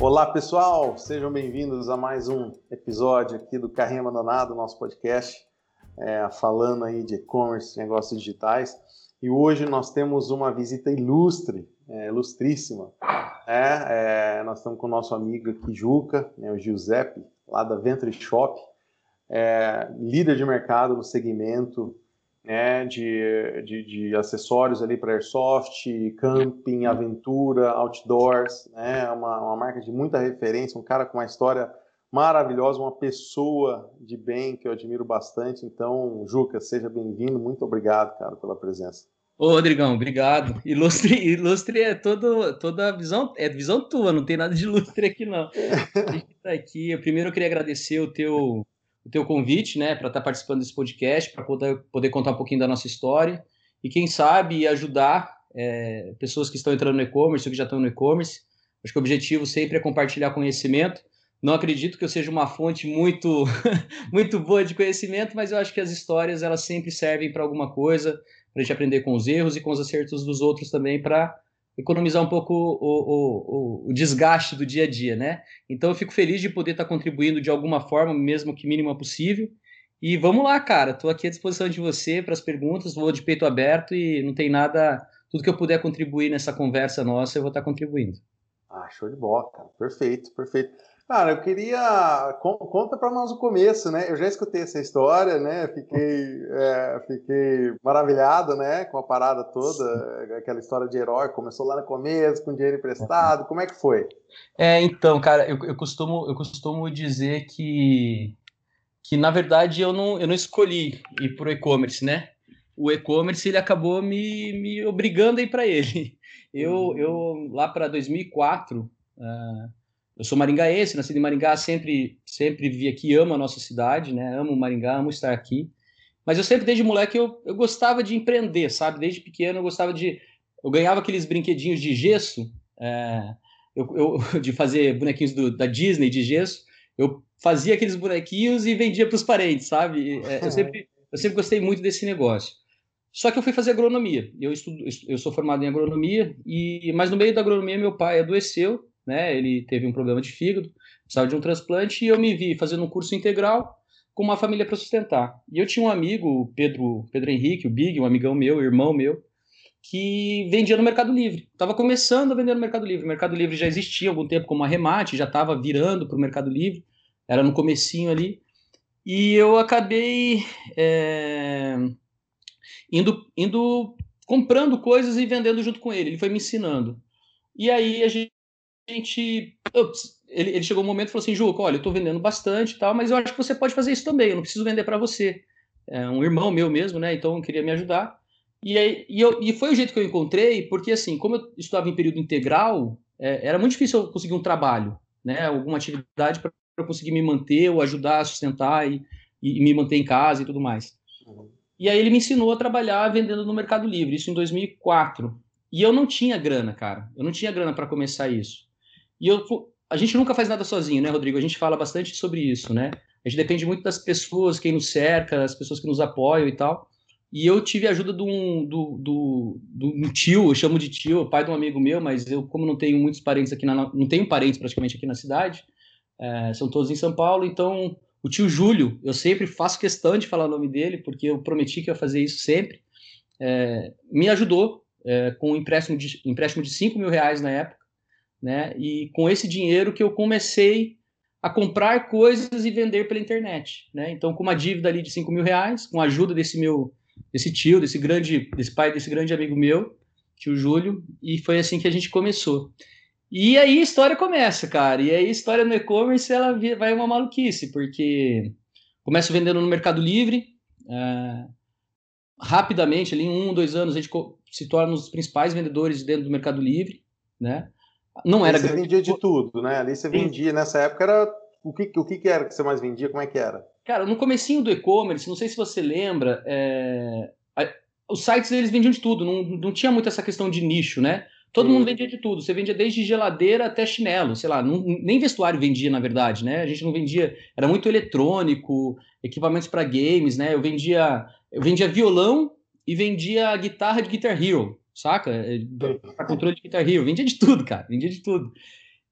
Olá pessoal, sejam bem-vindos a mais um episódio aqui do Carrinho Abandonado, nosso podcast, é, falando aí de e-commerce, negócios digitais. E hoje nós temos uma visita ilustre, é, ilustríssima. É, é, nós estamos com o nosso amigo aqui, Juca, né, o Giuseppe, lá da Venture Shop, é, líder de mercado no segmento né, de, de, de acessórios ali para airsoft, camping, aventura, outdoors, né, uma, uma marca de muita referência, um cara com uma história maravilhosa, uma pessoa de bem que eu admiro bastante. Então, Juca, seja bem-vindo, muito obrigado, cara, pela presença. Ô, Rodrigão, obrigado. Ilustre, ilustre é todo, toda a visão, é visão tua, não tem nada de ilustre aqui, não. A gente tá aqui. Primeiro eu queria agradecer o teu o teu convite, né, para estar tá participando desse podcast, para poder, poder contar um pouquinho da nossa história e quem sabe ajudar é, pessoas que estão entrando no e-commerce ou que já estão no e-commerce. Acho que o objetivo sempre é compartilhar conhecimento. Não acredito que eu seja uma fonte muito muito boa de conhecimento, mas eu acho que as histórias elas sempre servem para alguma coisa, para a gente aprender com os erros e com os acertos dos outros também para economizar um pouco o, o, o, o, desgaste do dia a dia, né? Então eu fico feliz de poder estar contribuindo de alguma forma, mesmo que mínima possível. E vamos lá, cara. Estou aqui à disposição de você para as perguntas, vou de peito aberto e não tem nada. Tudo que eu puder contribuir nessa conversa nossa, eu vou estar contribuindo. Ah, show de bola, cara. Perfeito, perfeito. Cara, eu queria. Conta para nós o começo, né? Eu já escutei essa história, né? Fiquei, é, fiquei maravilhado, né? Com a parada toda, aquela história de herói. Começou lá no começo, com dinheiro emprestado. Como é que foi? É, então, cara, eu, eu, costumo, eu costumo dizer que, que na verdade, eu não, eu não escolhi ir para o e-commerce, né? O e-commerce ele acabou me, me obrigando a ir para ele. Eu, uhum. eu lá para 2004. Uh, eu sou maringaense, nasci em Maringá, sempre, sempre vi aqui, amo a nossa cidade, né? Amo Maringá, amo estar aqui. Mas eu sempre, desde moleque, eu, eu gostava de empreender, sabe? Desde pequeno eu gostava de... Eu ganhava aqueles brinquedinhos de gesso, é, eu, eu, de fazer bonequinhos do, da Disney de gesso. Eu fazia aqueles bonequinhos e vendia para os parentes, sabe? É, eu, sempre, eu sempre gostei muito desse negócio. Só que eu fui fazer agronomia. Eu estudo, eu sou formado em agronomia e, mas no meio da agronomia meu pai adoeceu né? Ele teve um problema de fígado, precisava de um transplante e eu me vi fazendo um curso integral com uma família para sustentar. E eu tinha um amigo, Pedro, Pedro Henrique, o Big, um amigão meu, irmão meu, que vendia no Mercado Livre. Estava começando a vender no Mercado Livre. O Mercado Livre já existia há algum tempo como arremate, já estava virando para o Mercado Livre, era no comecinho ali. E eu acabei é, indo, indo comprando coisas e vendendo junto com ele. Ele foi me ensinando. E aí a gente gente. Ele, ele, chegou um momento e falou assim: Juca, olha, eu estou vendendo bastante e tal, mas eu acho que você pode fazer isso também, eu não preciso vender para você. É um irmão meu mesmo, né? Então queria me ajudar. E, aí, e, eu, e foi o jeito que eu encontrei, porque assim, como eu estudava em período integral, é, era muito difícil eu conseguir um trabalho, né? Alguma atividade para conseguir me manter ou ajudar a sustentar e, e, me manter em casa e tudo mais. E aí ele me ensinou a trabalhar vendendo no Mercado Livre, isso em 2004. E eu não tinha grana, cara. Eu não tinha grana para começar isso. E eu, a gente nunca faz nada sozinho, né, Rodrigo? A gente fala bastante sobre isso, né? A gente depende muito das pessoas, quem nos cerca, as pessoas que nos apoiam e tal. E eu tive a ajuda de um, do, do, do um tio, eu chamo de tio, pai de um amigo meu, mas eu, como não tenho muitos parentes aqui, na, não tenho parentes praticamente aqui na cidade, é, são todos em São Paulo, então o tio Júlio, eu sempre faço questão de falar o nome dele, porque eu prometi que ia fazer isso sempre, é, me ajudou é, com um empréstimo de, empréstimo de 5 mil reais na época, né? E com esse dinheiro que eu comecei a comprar coisas e vender pela internet, né? Então, com uma dívida ali de 5 mil reais, com a ajuda desse meu, desse tio, desse grande, desse pai, desse grande amigo meu, tio Júlio, e foi assim que a gente começou. E aí a história começa, cara. E aí a história no e-commerce ela vai uma maluquice, porque começo vendendo no Mercado Livre, uh, rapidamente, ali em um, dois anos, a gente se torna um dos principais vendedores dentro do Mercado Livre, né? Não era. Você vendia de tudo, né? Ali você vendia, nessa época era. O que, o que era que você mais vendia? Como é que era? Cara, no comecinho do e-commerce, não sei se você lembra, é... os sites eles vendiam de tudo, não, não tinha muito essa questão de nicho, né? Todo Sim. mundo vendia de tudo. Você vendia desde geladeira até chinelo, sei lá, não, nem vestuário vendia, na verdade, né? A gente não vendia, era muito eletrônico, equipamentos para games, né? Eu vendia, eu vendia violão e vendia guitarra de Guitar Hero. Saca? É, para controle de Guitar Hero, vendia de tudo, cara, vendia de tudo.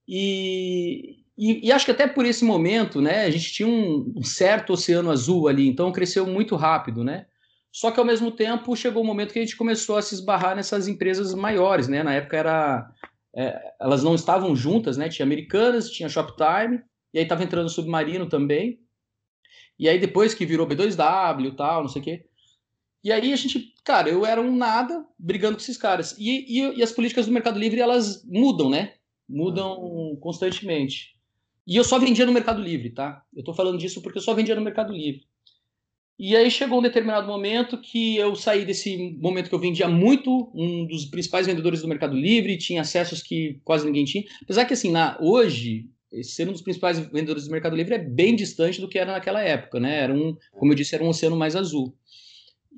E, e, e, acho que até por esse momento, né, a gente tinha um, um, certo oceano azul ali, então cresceu muito rápido, né? Só que ao mesmo tempo chegou o um momento que a gente começou a se esbarrar nessas empresas maiores, né? Na época era, é, elas não estavam juntas, né? Tinha Americanas, tinha Shoptime, e aí estava entrando o Submarino também. E aí depois que virou B2W e tal, não sei o quê. E aí a gente, cara, eu era um nada brigando com esses caras. E, e, e as políticas do Mercado Livre, elas mudam, né? Mudam constantemente. E eu só vendia no Mercado Livre, tá? Eu tô falando disso porque eu só vendia no Mercado Livre. E aí chegou um determinado momento que eu saí desse momento que eu vendia muito, um dos principais vendedores do Mercado Livre, tinha acessos que quase ninguém tinha. Apesar que, assim, na, hoje, ser um dos principais vendedores do Mercado Livre é bem distante do que era naquela época, né? Era um, como eu disse, era um oceano mais azul.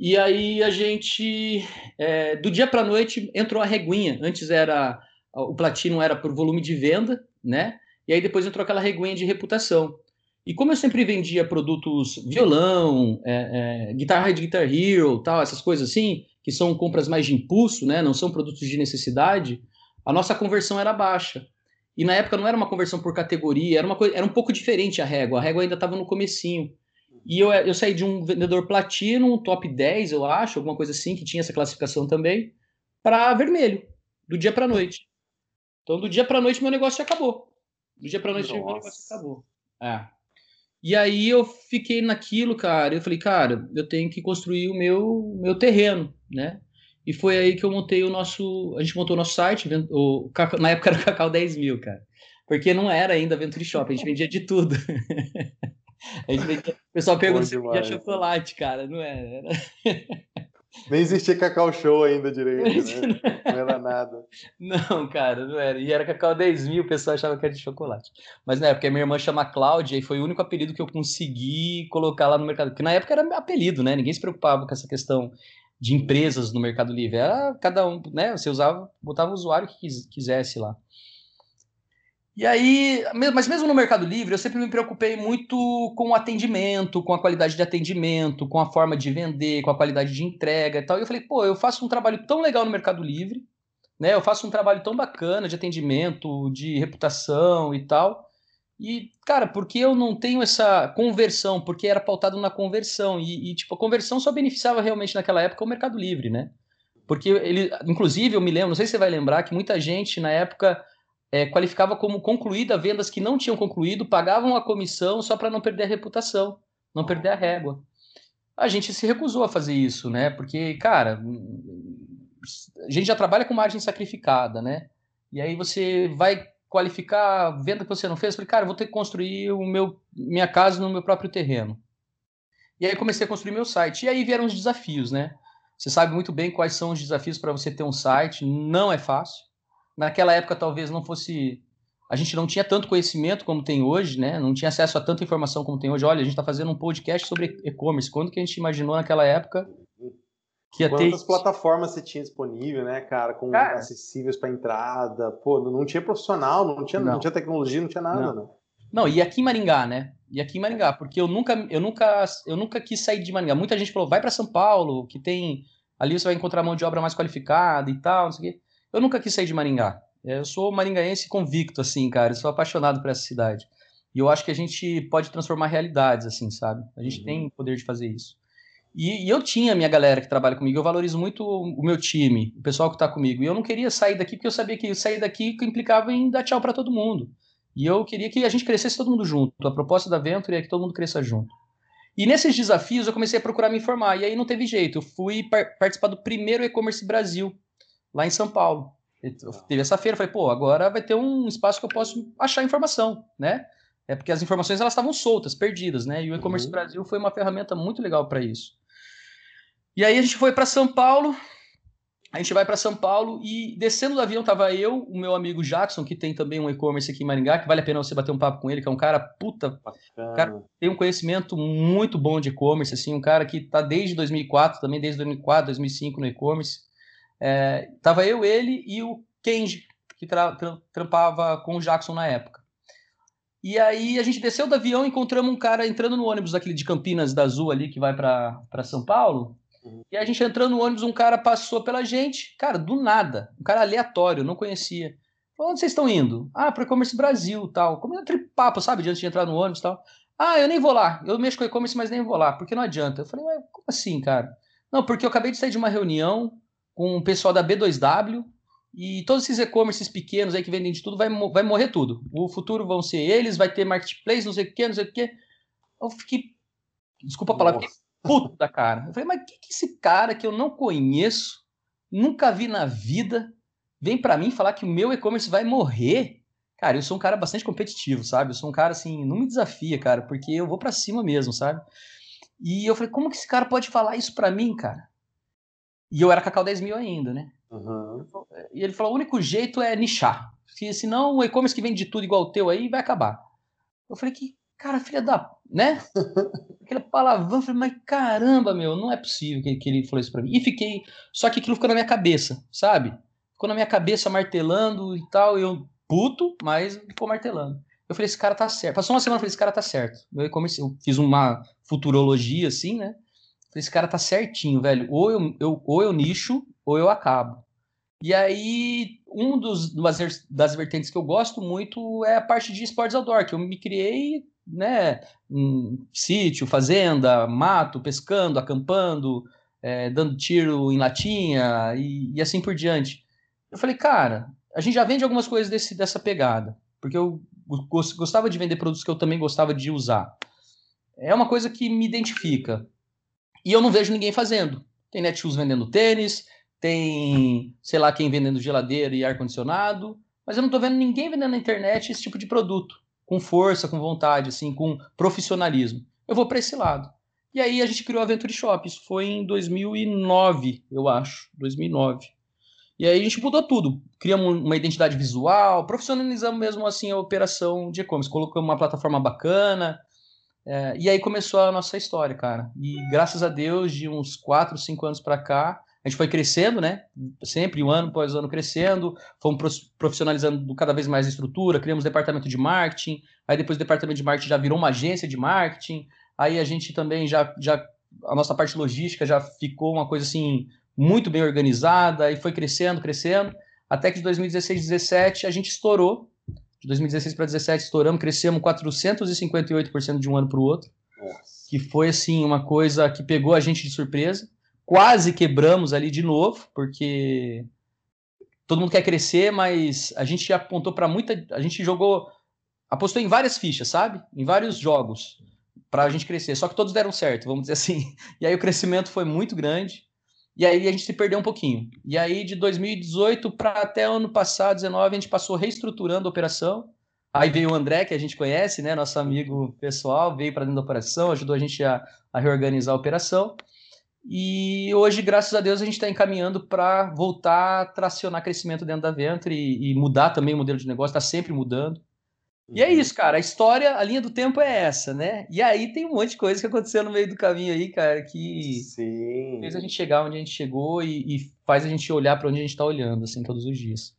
E aí a gente, é, do dia para noite, entrou a reguinha. Antes era o platino era por volume de venda, né? E aí depois entrou aquela reguinha de reputação. E como eu sempre vendia produtos violão, é, é, guitarra de Guitar Hero, tal, essas coisas assim, que são compras mais de impulso, né? Não são produtos de necessidade. A nossa conversão era baixa. E na época não era uma conversão por categoria, era uma coisa, era um pouco diferente a régua. A régua ainda estava no comecinho. E eu, eu saí de um vendedor platino, um top 10, eu acho, alguma coisa assim, que tinha essa classificação também, para vermelho, do dia para noite. Então, do dia para noite, meu negócio acabou. Do dia para noite, Nossa. meu negócio acabou. É. E aí eu fiquei naquilo, cara. Eu falei, cara, eu tenho que construir o meu, meu terreno, né? E foi aí que eu montei o nosso. A gente montou o nosso site, o, na época era o Cacau 10 mil, cara. Porque não era ainda Venture Shop, a gente vendia de tudo. gente o pessoal pergunta se vendia chocolate, cara. Não era. Nem existia Cacau Show ainda direito, né? Não era nada. Não, cara, não era. E era Cacau 10 mil, o pessoal achava que era de chocolate. Mas na época, minha irmã chama Cláudia e foi o único apelido que eu consegui colocar lá no mercado. Porque na época era apelido, né? Ninguém se preocupava com essa questão de empresas no Mercado Livre. Era cada um, né? Você usava, botava o usuário que quisesse lá. E aí, mas mesmo no Mercado Livre, eu sempre me preocupei muito com o atendimento, com a qualidade de atendimento, com a forma de vender, com a qualidade de entrega e tal. E eu falei, pô, eu faço um trabalho tão legal no Mercado Livre, né? Eu faço um trabalho tão bacana de atendimento, de reputação e tal. E, cara, porque eu não tenho essa conversão? Porque era pautado na conversão. E, e, tipo, a conversão só beneficiava realmente naquela época o Mercado Livre, né? Porque ele, inclusive, eu me lembro, não sei se você vai lembrar, que muita gente na época é, qualificava como concluída vendas que não tinham concluído, pagavam a comissão só para não perder a reputação, não perder a régua. A gente se recusou a fazer isso, né? Porque, cara, a gente já trabalha com margem sacrificada, né? E aí você vai qualificar a venda que você não fez, falei, cara, vou ter que construir o meu, minha casa no meu próprio terreno. E aí comecei a construir meu site. E aí vieram os desafios, né? Você sabe muito bem quais são os desafios para você ter um site, não é fácil. Naquela época talvez não fosse a gente não tinha tanto conhecimento como tem hoje, né? Não tinha acesso a tanta informação como tem hoje. Olha, a gente está fazendo um podcast sobre e-commerce. Quando que a gente imaginou naquela época que ia Quantas ter... plataformas você tinha disponível, né, cara, com cara, acessíveis para entrada? Pô, não tinha profissional, não tinha, não. não tinha tecnologia, não tinha nada, não. Né? Não, e aqui em Maringá, né? E aqui em Maringá, porque eu nunca, eu nunca, eu nunca quis sair de Maringá. Muita gente falou, vai para São Paulo, que tem ali você vai encontrar mão de obra mais qualificada e tal, não sei o quê. Eu nunca quis sair de Maringá. Eu sou maringaense convicto, assim, cara. Eu sou apaixonado por essa cidade. E eu acho que a gente pode transformar realidades, assim, sabe? A gente uhum. tem poder de fazer isso. E, e, eu tinha a minha galera que trabalha comigo, eu valorizo muito o meu time, o pessoal que está comigo. E eu não queria sair daqui porque eu sabia que sair daqui implicava em dar tchau para todo mundo. E eu queria que a gente crescesse todo mundo junto. A proposta da Venture é que todo mundo cresça junto. E nesses desafios eu comecei a procurar me informar. E aí não teve jeito. Eu fui par participar do primeiro e-commerce Brasil, lá em São Paulo. Eu teve essa feira, falei, pô, agora vai ter um espaço que eu posso achar informação, né? É porque as informações elas estavam soltas, perdidas, né? E o e-commerce uhum. Brasil foi uma ferramenta muito legal para isso. E aí a gente foi para São Paulo. A gente vai para São Paulo e descendo do avião tava eu, o meu amigo Jackson, que tem também um e-commerce aqui em Maringá, que vale a pena você bater um papo com ele, que é um cara puta, um cara tem um conhecimento muito bom de e-commerce, assim, um cara que tá desde 2004, também desde 2004, 2005 no e-commerce. É, tava eu, ele e o Kenji, que tra tra trampava com o Jackson na época. E aí a gente desceu do avião, encontramos um cara entrando no ônibus daquele de Campinas da Azul ali que vai para São Paulo. Uhum. E a gente entrando no ônibus, um cara passou pela gente, cara, do nada, um cara aleatório, não conhecia. Falou, onde vocês estão indo? Ah, para e-commerce Brasil, tal. Como aquele papo, sabe, antes de entrar no ônibus, tal. Ah, eu nem vou lá. Eu mexo com e-commerce, mas nem vou lá, porque não adianta. Eu falei, ué, como assim, cara? Não, porque eu acabei de sair de uma reunião com o pessoal da B2W e todos esses e-commerces pequenos aí que vendem de tudo, vai, vai morrer tudo. O futuro vão ser eles, vai ter marketplace, não sei o que, não sei o que. Eu fiquei, desculpa a palavra, fiquei puto da cara. Eu falei, mas o que, que esse cara que eu não conheço, nunca vi na vida, vem para mim falar que o meu e-commerce vai morrer? Cara, eu sou um cara bastante competitivo, sabe? Eu sou um cara assim, não me desafia, cara, porque eu vou para cima mesmo, sabe? E eu falei, como que esse cara pode falar isso para mim, cara? E eu era Cacau 10 mil ainda, né? Uhum. E ele falou: o único jeito é nichar. Senão o e-commerce que vende de tudo igual o teu aí vai acabar. Eu falei que, cara, filha da. né? Aquele palavrão, eu falei, mas caramba, meu, não é possível que, que ele falou isso pra mim. E fiquei. Só que aquilo ficou na minha cabeça, sabe? Ficou na minha cabeça martelando e tal. Eu puto, mas ficou martelando. Eu falei, esse cara tá certo. Passou uma semana, eu falei, esse cara tá certo. Meu e-commerce, eu fiz uma futurologia assim, né? Esse cara tá certinho, velho. Ou eu, eu, ou eu nicho, ou eu acabo. E aí, um dos das vertentes que eu gosto muito é a parte de esportes outdoor, que eu me criei, né, em sítio, fazenda, mato, pescando, acampando, é, dando tiro em latinha e, e, assim por diante. Eu falei, cara, a gente já vende algumas coisas desse, dessa pegada, porque eu gostava de vender produtos que eu também gostava de usar. É uma coisa que me identifica. E eu não vejo ninguém fazendo. Tem Netshoes vendendo tênis, tem, sei lá, quem vendendo geladeira e ar-condicionado, mas eu não estou vendo ninguém vendendo na internet esse tipo de produto, com força, com vontade, assim, com profissionalismo. Eu vou para esse lado. E aí a gente criou a Venture Shop, isso foi em 2009, eu acho, 2009. E aí a gente mudou tudo, criamos uma identidade visual, profissionalizamos mesmo assim a operação de e-commerce, colocamos uma plataforma bacana, é, e aí começou a nossa história, cara. E graças a Deus, de uns 4, 5 anos para cá, a gente foi crescendo, né? Sempre, um ano após ano crescendo, fomos profissionalizando cada vez mais a estrutura, criamos departamento de marketing, aí depois o departamento de marketing já virou uma agência de marketing, aí a gente também já, já a nossa parte logística já ficou uma coisa assim muito bem organizada, e foi crescendo, crescendo, até que de 2016, 2017 a gente estourou de 2016 para 2017 estouramos, crescemos 458% de um ano para o outro. Nossa. Que foi assim uma coisa que pegou a gente de surpresa. Quase quebramos ali de novo, porque todo mundo quer crescer, mas a gente apontou para muita, a gente jogou, apostou em várias fichas, sabe? Em vários jogos para a gente crescer. Só que todos deram certo, vamos dizer assim. E aí o crescimento foi muito grande. E aí a gente se perdeu um pouquinho. E aí de 2018 para até ano passado, 19, a gente passou reestruturando a operação. Aí veio o André, que a gente conhece, né, nosso amigo pessoal, veio para dentro da operação, ajudou a gente a, a reorganizar a operação. E hoje, graças a Deus, a gente está encaminhando para voltar a tracionar crescimento dentro da Venture e, e mudar também o modelo de negócio, está sempre mudando. E é uhum. isso, cara. A história, a linha do tempo é essa, né? E aí tem um monte de coisa que aconteceu no meio do caminho aí, cara, que Sim. fez a gente chegar onde a gente chegou e, e faz a gente olhar para onde a gente está olhando, assim, todos os dias.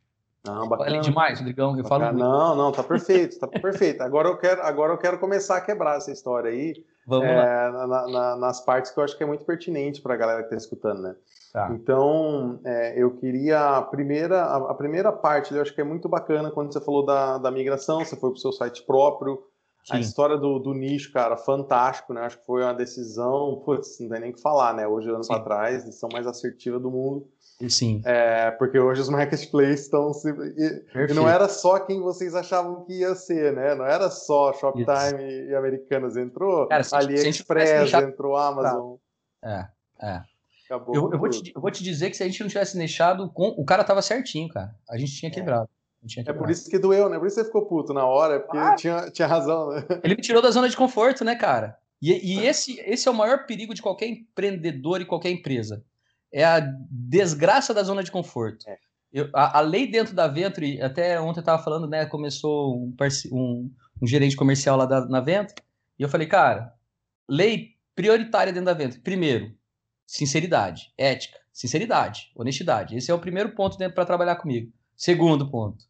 Não, bacana. Falei demais, Rodrigão, eu falo. Não, não, tá perfeito, tá perfeito. Agora eu quero, agora eu quero começar a quebrar essa história aí. Vamos é, lá. Na, na, nas partes que eu acho que é muito pertinente para a galera que está escutando, né? Tá. Então, é, eu queria a primeira, a, primeira parte, eu acho que é muito bacana quando você falou da, da migração, você foi para o seu site próprio, Sim. a história do, do, nicho, cara, fantástico, né? Acho que foi uma decisão, putz, não tem nem o que falar, né? Hoje, anos atrás, decisão mais assertiva do mundo. Sim. É, porque hoje os marketplaces estão. E, e, não era só quem vocês achavam que ia ser, né? Não era só Shoptime e, e Americanas. Entrou Cara, AliExpress, entrou Amazon. É, é. Acabou eu, eu, vou te, eu vou te dizer que se a gente não tivesse deixado, com, o cara tava certinho, cara. A gente tinha é. quebrado. Tinha é por isso que doeu, né? Por isso você ficou puto na hora, porque ah, tinha, tinha razão, né? Ele me tirou da zona de conforto, né, cara? E, e esse, esse é o maior perigo de qualquer empreendedor e qualquer empresa. É a desgraça da zona de conforto. É. Eu, a, a, lei dentro da Venture, até ontem eu estava falando, né? Começou um, um, um, gerente comercial lá da, na Venture, e eu falei, cara, lei prioritária dentro da Venture. Primeiro, sinceridade, ética, sinceridade, honestidade. Esse é o primeiro ponto para trabalhar comigo. Segundo ponto,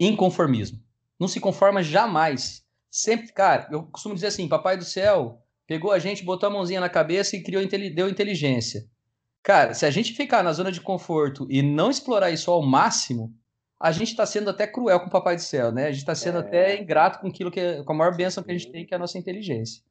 inconformismo. Não se conforma jamais. Sempre, cara, eu costumo dizer assim, papai do céu pegou a gente, botou a mãozinha na cabeça e criou deu inteligência. Cara, se a gente ficar na zona de conforto e não explorar isso ao máximo, a gente está sendo até cruel com o Papai do Céu, né? A gente está sendo é... até ingrato com aquilo que é, com a maior bênção que a gente tem, que é a nossa inteligência.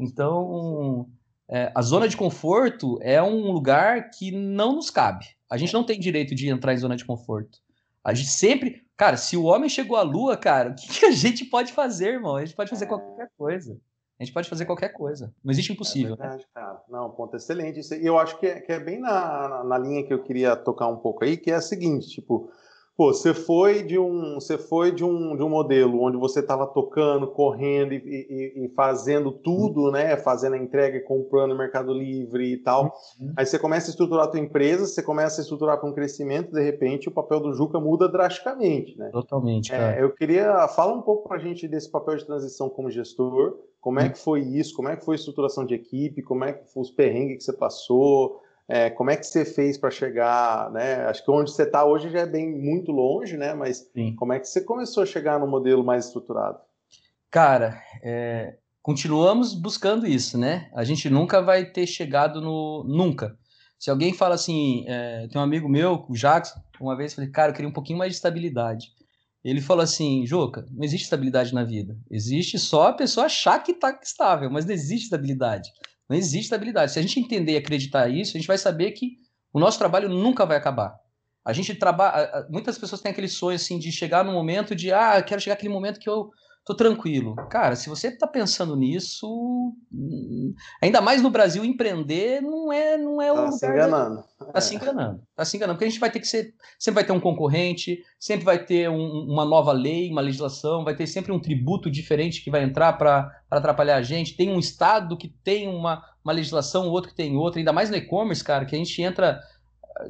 Então, é, a zona de conforto é um lugar que não nos cabe. A gente não tem direito de entrar em zona de conforto. A gente sempre. Cara, se o homem chegou à lua, cara, o que, que a gente pode fazer, irmão? A gente pode fazer qualquer coisa. A gente pode fazer qualquer coisa. Não existe impossível. É verdade, cara. Não, ponto excelente. E eu acho que é, que é bem na, na linha que eu queria tocar um pouco aí, que é a seguinte, tipo, Pô, você foi de um, você foi de um, de um modelo onde você estava tocando, correndo e, e, e, fazendo tudo, né? Fazendo a entrega, comprando no Mercado Livre e tal. Uhum. Aí você começa a estruturar a tua empresa, você começa a estruturar para um crescimento, de repente o papel do Juca muda drasticamente, né? Totalmente. É, eu queria fala um pouco para a gente desse papel de transição como gestor. Como é uhum. que foi isso? Como é que foi a estruturação de equipe? Como é que foi os perrengues que você passou? É, como é que você fez para chegar, né? Acho que onde você está hoje já é bem muito longe, né? Mas Sim. como é que você começou a chegar no modelo mais estruturado? Cara, é, continuamos buscando isso, né? A gente nunca vai ter chegado no nunca. Se alguém fala assim, é, tem um amigo meu, o Jackson, uma vez eu falei, cara, eu queria um pouquinho mais de estabilidade. Ele falou assim, Joca, não existe estabilidade na vida. Existe só a pessoa achar que está estável, mas não existe estabilidade. Não existe estabilidade. Se a gente entender e acreditar isso, a gente vai saber que o nosso trabalho nunca vai acabar. A gente trabalha. Muitas pessoas têm aquele sonho assim de chegar no momento de ah, quero chegar aquele momento que eu tô tranquilo. Cara, se você tá pensando nisso, ainda mais no Brasil, empreender não é não é tá o se enganando. Tá é. se enganando. Tá se enganando, porque a gente vai ter que ser, sempre vai ter um concorrente, sempre vai ter um, uma nova lei, uma legislação, vai ter sempre um tributo diferente que vai entrar para atrapalhar a gente. Tem um estado que tem uma, uma legislação, outro que tem outra, ainda mais no e-commerce, cara, que a gente entra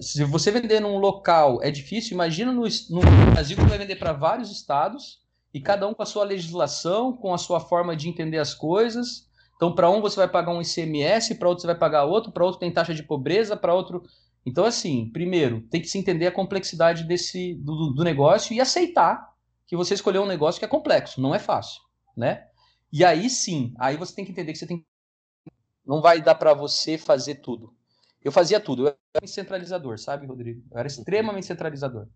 se você vender num local é difícil, imagina no, no Brasil que vai vender para vários estados e cada um com a sua legislação, com a sua forma de entender as coisas. Então, para um você vai pagar um ICMS, para outro você vai pagar outro, para outro tem taxa de pobreza, para outro. Então, assim, primeiro, tem que se entender a complexidade desse do, do, negócio e aceitar que você escolheu um negócio que é complexo, não é fácil, né? E aí sim, aí você tem que entender que você tem não vai dar para você fazer tudo. Eu fazia tudo, eu era centralizador, sabe, Rodrigo? Eu era extremamente centralizador.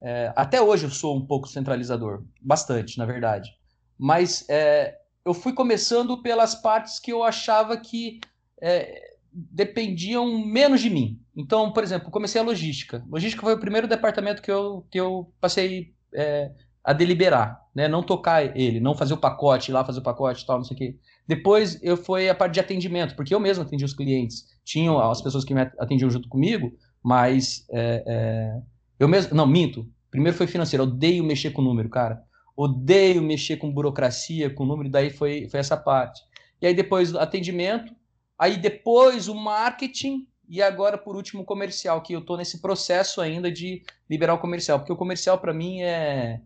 É, até hoje eu sou um pouco centralizador, bastante, na verdade. Mas é, eu fui começando pelas partes que eu achava que é, dependiam menos de mim. Então, por exemplo, comecei a logística. Logística foi o primeiro departamento que eu, que eu passei é, a deliberar, né? Não tocar ele, não fazer o pacote, ir lá fazer o pacote, tal, não sei o quê. Depois eu fui a parte de atendimento, porque eu mesmo atendi os clientes. Tinham as pessoas que me atendiam junto comigo, mas é, é eu mesmo, não, minto. Primeiro foi financeiro. Eu odeio mexer com número, cara. Odeio mexer com burocracia, com número. Daí foi, foi essa parte. E aí depois atendimento. Aí depois o marketing. E agora, por último, o comercial, que eu estou nesse processo ainda de liberar o comercial. Porque o comercial, para mim, é,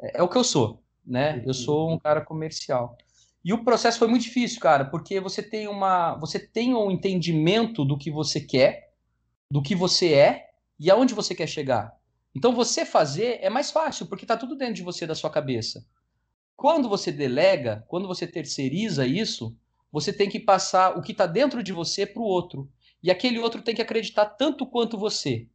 é, é o que eu sou. Né? Eu sou um cara comercial. E o processo foi muito difícil, cara, porque você tem uma, você tem um entendimento do que você quer, do que você é e aonde você quer chegar. Então você fazer é mais fácil, porque está tudo dentro de você, da sua cabeça. Quando você delega, quando você terceiriza isso, você tem que passar o que está dentro de você para o outro. E aquele outro tem que acreditar tanto quanto você.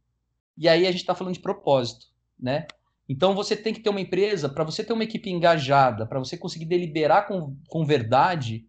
E aí a gente está falando de propósito, né? Então você tem que ter uma empresa, para você ter uma equipe engajada, para você conseguir deliberar com, com verdade,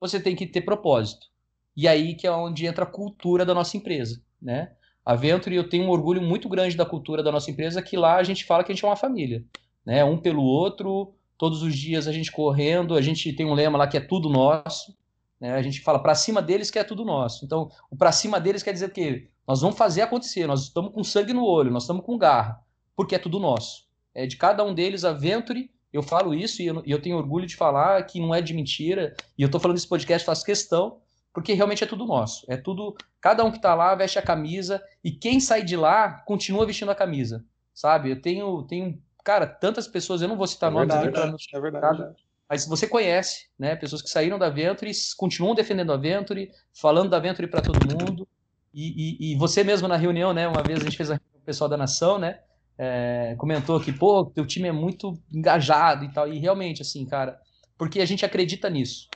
você tem que ter propósito. E aí que é onde entra a cultura da nossa empresa, né? A Venture, eu tenho um orgulho muito grande da cultura da nossa empresa, que lá a gente fala que a gente é uma família, né? Um pelo outro, todos os dias a gente correndo, a gente tem um lema lá que é tudo nosso, né? A gente fala para cima deles que é tudo nosso. Então, o para cima deles quer dizer que nós vamos fazer acontecer, nós estamos com sangue no olho, nós estamos com garra, porque é tudo nosso. É de cada um deles a Venture, eu falo isso e eu, eu tenho orgulho de falar que não é de mentira, e eu estou falando desse podcast, faço questão, porque realmente é tudo nosso. É tudo. Cada um que está lá veste a camisa e quem sai de lá continua vestindo a camisa, sabe? Eu tenho, tenho cara, tantas pessoas, eu não vou citar é nomes verdade, aqui para É verdade. Mas você conhece, né? Pessoas que saíram da Venture, continuam defendendo a Venture, falando da Venture para todo mundo. E, e, e, você mesmo na reunião, né? Uma vez a gente fez a com o pessoal da Nação, né? É, comentou que, pô, teu time é muito engajado e tal. E realmente, assim, cara, porque a gente acredita nisso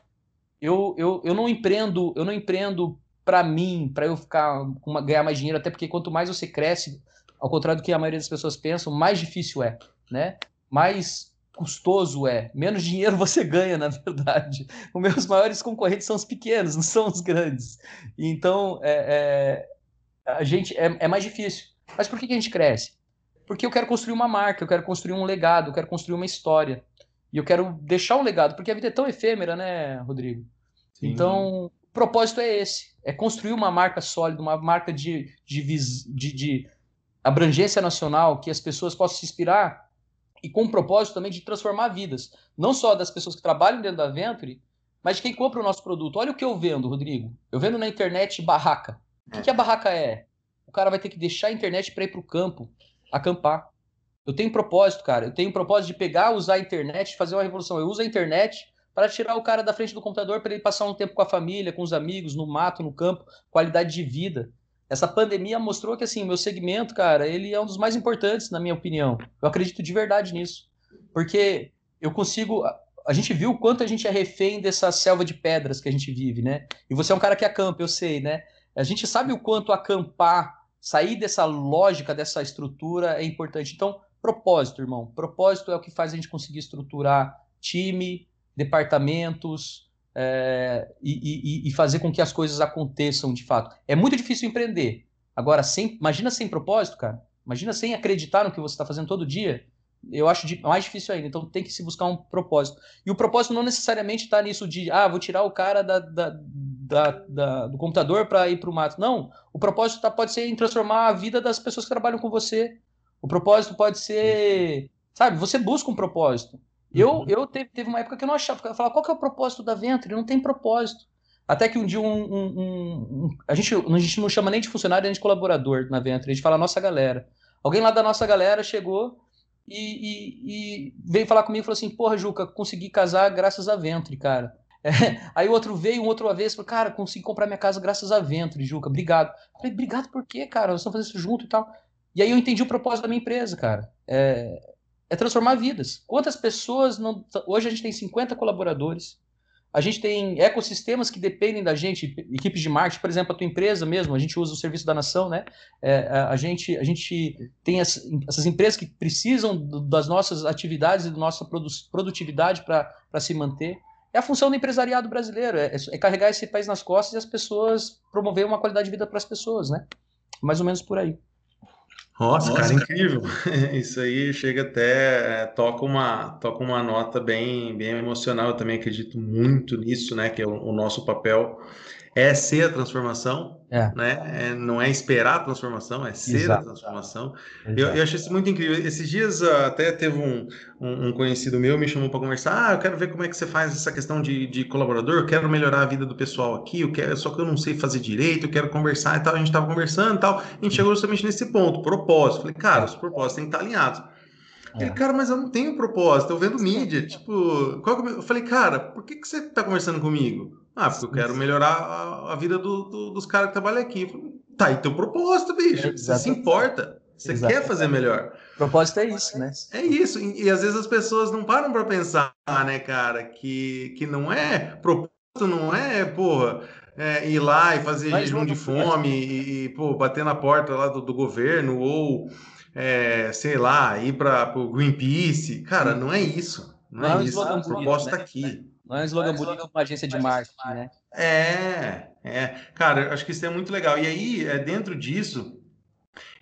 eu, eu, eu não empreendo, eu não empreendo para mim, para eu ficar uma, ganhar mais dinheiro, até porque quanto mais você cresce, ao contrário do que a maioria das pessoas pensam, mais difícil é, né? Mais custoso é, menos dinheiro você ganha, na verdade. Os meus maiores concorrentes são os pequenos, não são os grandes. Então, é, é a gente é, é, mais difícil. Mas por que, que a gente cresce? Porque eu quero construir uma marca, eu quero construir um legado, eu quero construir uma história. E eu quero deixar um legado, porque a vida é tão efêmera, né, Rodrigo? Sim. Então, o propósito é esse: é construir uma marca sólida, uma marca de, de, de, de abrangência nacional, que as pessoas possam se inspirar e com o propósito também de transformar vidas, não só das pessoas que trabalham dentro da Venture, mas de quem compra o nosso produto. Olha o que eu vendo, Rodrigo. Eu vendo na internet barraca. O que, que a barraca é? O cara vai ter que deixar a internet para ir para o campo, acampar. Eu tenho propósito, cara. Eu tenho propósito de pegar, usar a internet, fazer uma revolução. Eu uso a internet para tirar o cara da frente do computador para ele passar um tempo com a família, com os amigos, no mato, no campo, qualidade de vida. Essa pandemia mostrou que assim, meu segmento, cara, ele é um dos mais importantes, na minha opinião. Eu acredito de verdade nisso. Porque eu consigo. A gente viu o quanto a gente é refém dessa selva de pedras que a gente vive, né? E você é um cara que acampa, eu sei, né? A gente sabe o quanto acampar, sair dessa lógica, dessa estrutura é importante. Então, propósito, irmão. Propósito é o que faz a gente conseguir estruturar time, departamentos, é, e, e, e, fazer com que as coisas aconteçam de fato. É muito difícil empreender. Agora, sem, imagina sem propósito, cara. Imagina sem acreditar no que você está fazendo todo dia. Eu acho mais difícil ainda. Então tem que se buscar um propósito. E o propósito não necessariamente está nisso de, ah, vou tirar o cara da, da, da, da do computador para ir para o mato. Não. O propósito tá, pode ser em transformar a vida das pessoas que trabalham com você. O propósito pode ser, sabe, você busca um propósito. Eu, uhum. eu teve, teve uma época que eu não achava, eu falava, qual que é o propósito da Venture? Não tem propósito. Até que um dia um, um, um, a, gente, a gente não chama nem de funcionário nem de colaborador na Venture, a gente fala nossa galera. Alguém lá da nossa galera chegou e, e, e veio falar comigo e falou assim: Porra, Juca, consegui casar graças a Venture, cara. É, aí o outro veio, um outro uma vez, falou: Cara, consegui comprar minha casa graças a Venture, Juca, obrigado. Eu falei: Obrigado por quê, cara? Nós estamos fazendo isso junto e tal. E aí eu entendi o propósito da minha empresa, cara. É, é transformar vidas. Quantas pessoas não. Hoje a gente tem 50 colaboradores. A gente tem ecossistemas que dependem da gente, equipes de marketing, por exemplo, a tua empresa mesmo, a gente usa o serviço da nação, né? É, a, gente, a gente tem as, essas empresas que precisam do, das nossas atividades e da nossa produtividade para se manter. É a função do empresariado brasileiro, é, é, carregar esse país nas costas e as pessoas promover uma qualidade de vida para as pessoas, né? Mais ou menos por aí. Nossa, Nossa cara, incrível. Isso aí chega até, é, toca uma, toca uma nota bem, bem emocional. Eu também acredito muito nisso, né? Que é o, o nosso papel é ser a transformação, é. né? É, não é esperar a transformação, é ser Exato. a transformação. Eu, eu, achei isso muito incrível. Esses dias uh, até teve um, um, um, conhecido meu me chamou para conversar. Ah, eu quero ver como é que você faz essa questão de, de colaborador. Eu quero melhorar a vida do pessoal aqui. Eu quero, só que eu não sei fazer direito. Eu quero conversar e tal. A gente estava conversando e tal. A gente chegou justamente nesse ponto, propósito. Falei, cara, os propósitos têm que estar alinhados. É. Ele, cara, mas eu não tenho propósito, eu vendo mídia. Tipo, qual é eu falei, cara, por que, que você está conversando comigo? Ah, porque eu quero melhorar a, a vida do, do, dos caras que trabalham aqui. Falei, tá aí teu propósito, bicho. É, você se importa. Você Exatamente. quer fazer melhor. O propósito é isso, né? É isso. E, e às vezes as pessoas não param para pensar, né, cara, que, que não é propósito, não é, porra, é, ir lá e fazer Mas jejum de fome e, e, pô, bater na porta lá do, do governo ou, é, sei lá, ir para o Greenpeace. Cara, não é isso. Não, não é, isso. O propósito está né? aqui. Não é um slogan bonito de uma agência de marketing, né? É, é. Cara, acho que isso é muito legal. E aí, é, dentro disso,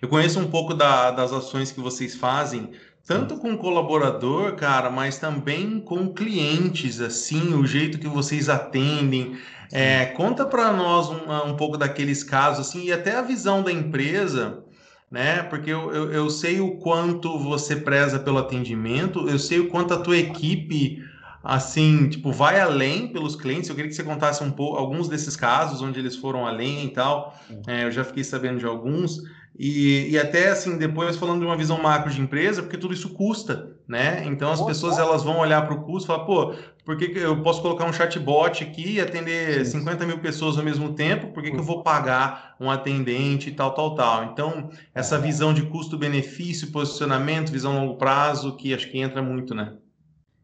eu conheço um pouco da, das ações que vocês fazem, tanto com colaborador, cara, mas também com clientes, assim, o jeito que vocês atendem. É, conta para nós um, um pouco daqueles casos, assim, e até a visão da empresa né? Porque eu, eu, eu, sei o quanto você preza pelo atendimento, eu sei o quanto a tua equipe assim, tipo, vai além pelos clientes. Eu queria que você contasse um pouco alguns desses casos onde eles foram além e tal. É, eu já fiquei sabendo de alguns. E, e até assim, depois falando de uma visão macro de empresa, porque tudo isso custa, né? Então as pessoas elas vão olhar para o custo e falar, pô, por que, que eu posso colocar um chatbot aqui e atender Sim. 50 mil pessoas ao mesmo tempo? Por que, que eu vou pagar um atendente e tal, tal, tal? Então, essa é. visão de custo-benefício, posicionamento, visão a longo prazo, que acho que entra muito, né?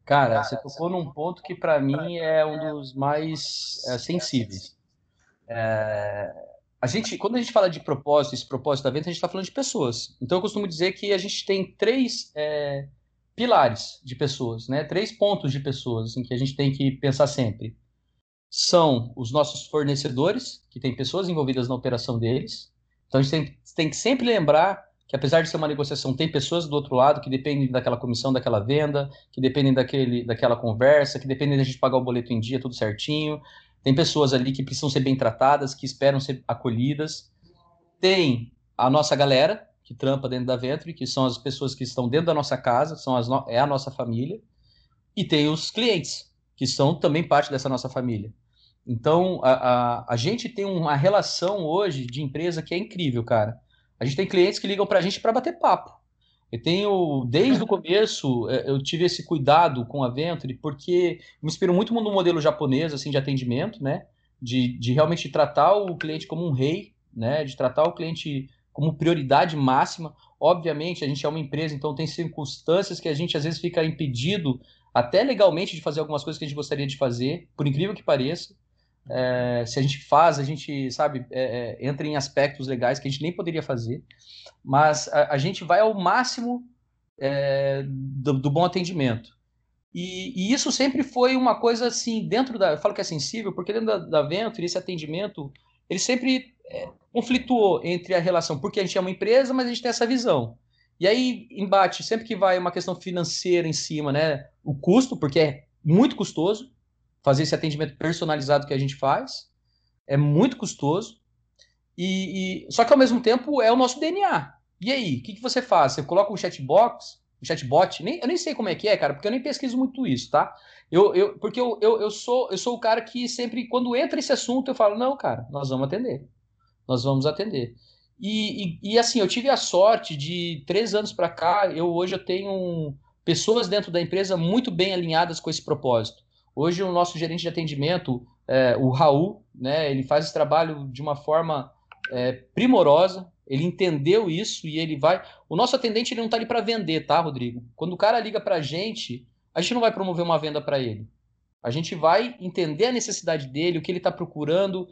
Cara, você tocou num ponto que para mim é um dos mais é, sensíveis. É, a gente, quando a gente fala de propósito, esse propósito da venda, a gente está falando de pessoas. Então eu costumo dizer que a gente tem três é, pilares de pessoas, né? Três pontos de pessoas assim, que a gente tem que pensar sempre. São os nossos fornecedores, que tem pessoas envolvidas na operação deles. Então a gente tem, tem que sempre lembrar que apesar de ser uma negociação, tem pessoas do outro lado que dependem daquela comissão, daquela venda, que dependem daquele, daquela conversa, que dependem da gente pagar o boleto em dia, tudo certinho. Tem pessoas ali que precisam ser bem tratadas, que esperam ser acolhidas. Tem a nossa galera que trampa dentro da Venture, que são as pessoas que estão dentro da nossa casa, são as no... é a nossa família. E tem os clientes, que são também parte dessa nossa família. Então, a, a, a gente tem uma relação hoje de empresa que é incrível, cara. A gente tem clientes que ligam para a gente para bater papo. Eu tenho, desde o começo, é, eu tive esse cuidado com a Venture, porque me inspiro muito no modelo japonês, assim, de atendimento, né? De, de realmente tratar o cliente como um rei, né? De tratar o cliente como prioridade máxima. Obviamente, a gente é uma empresa, então tem circunstâncias que a gente às vezes fica impedido, até legalmente, de fazer algumas coisas que a gente gostaria de fazer, por incrível que pareça. É, se a gente faz, a gente, sabe, é, é, entra em aspectos legais que a gente nem poderia fazer, mas a, a gente vai ao máximo é, do, do, bom atendimento. E, e, isso sempre foi uma coisa assim, dentro da. Eu falo que é sensível, porque dentro da, da Venture, esse atendimento, ele sempre é, conflituou entre a relação, porque a gente é uma empresa, mas a gente tem essa visão. E aí embate, sempre que vai uma questão financeira em cima, né? O custo, porque é muito custoso, fazer esse atendimento personalizado que a gente faz. É muito custoso. E, e, só que ao mesmo tempo é o nosso DNA. E aí, o que, que você faz? Você coloca um chatbox, um chatbot, nem, eu nem sei como é que é, cara, porque eu nem pesquiso muito isso, tá? Eu, eu, porque eu, eu, eu, sou, eu sou o cara que sempre, quando entra esse assunto, eu falo, não, cara, nós vamos atender. Nós vamos atender. E, e, e assim, eu tive a sorte de três anos para cá, eu hoje eu tenho pessoas dentro da empresa muito bem alinhadas com esse propósito. Hoje o nosso gerente de atendimento, é, o Raul, né, ele faz esse trabalho de uma forma é, primorosa, ele entendeu isso e ele vai. O nosso atendente ele não está ali para vender, tá, Rodrigo? Quando o cara liga para a gente, a gente não vai promover uma venda para ele. A gente vai entender a necessidade dele, o que ele está procurando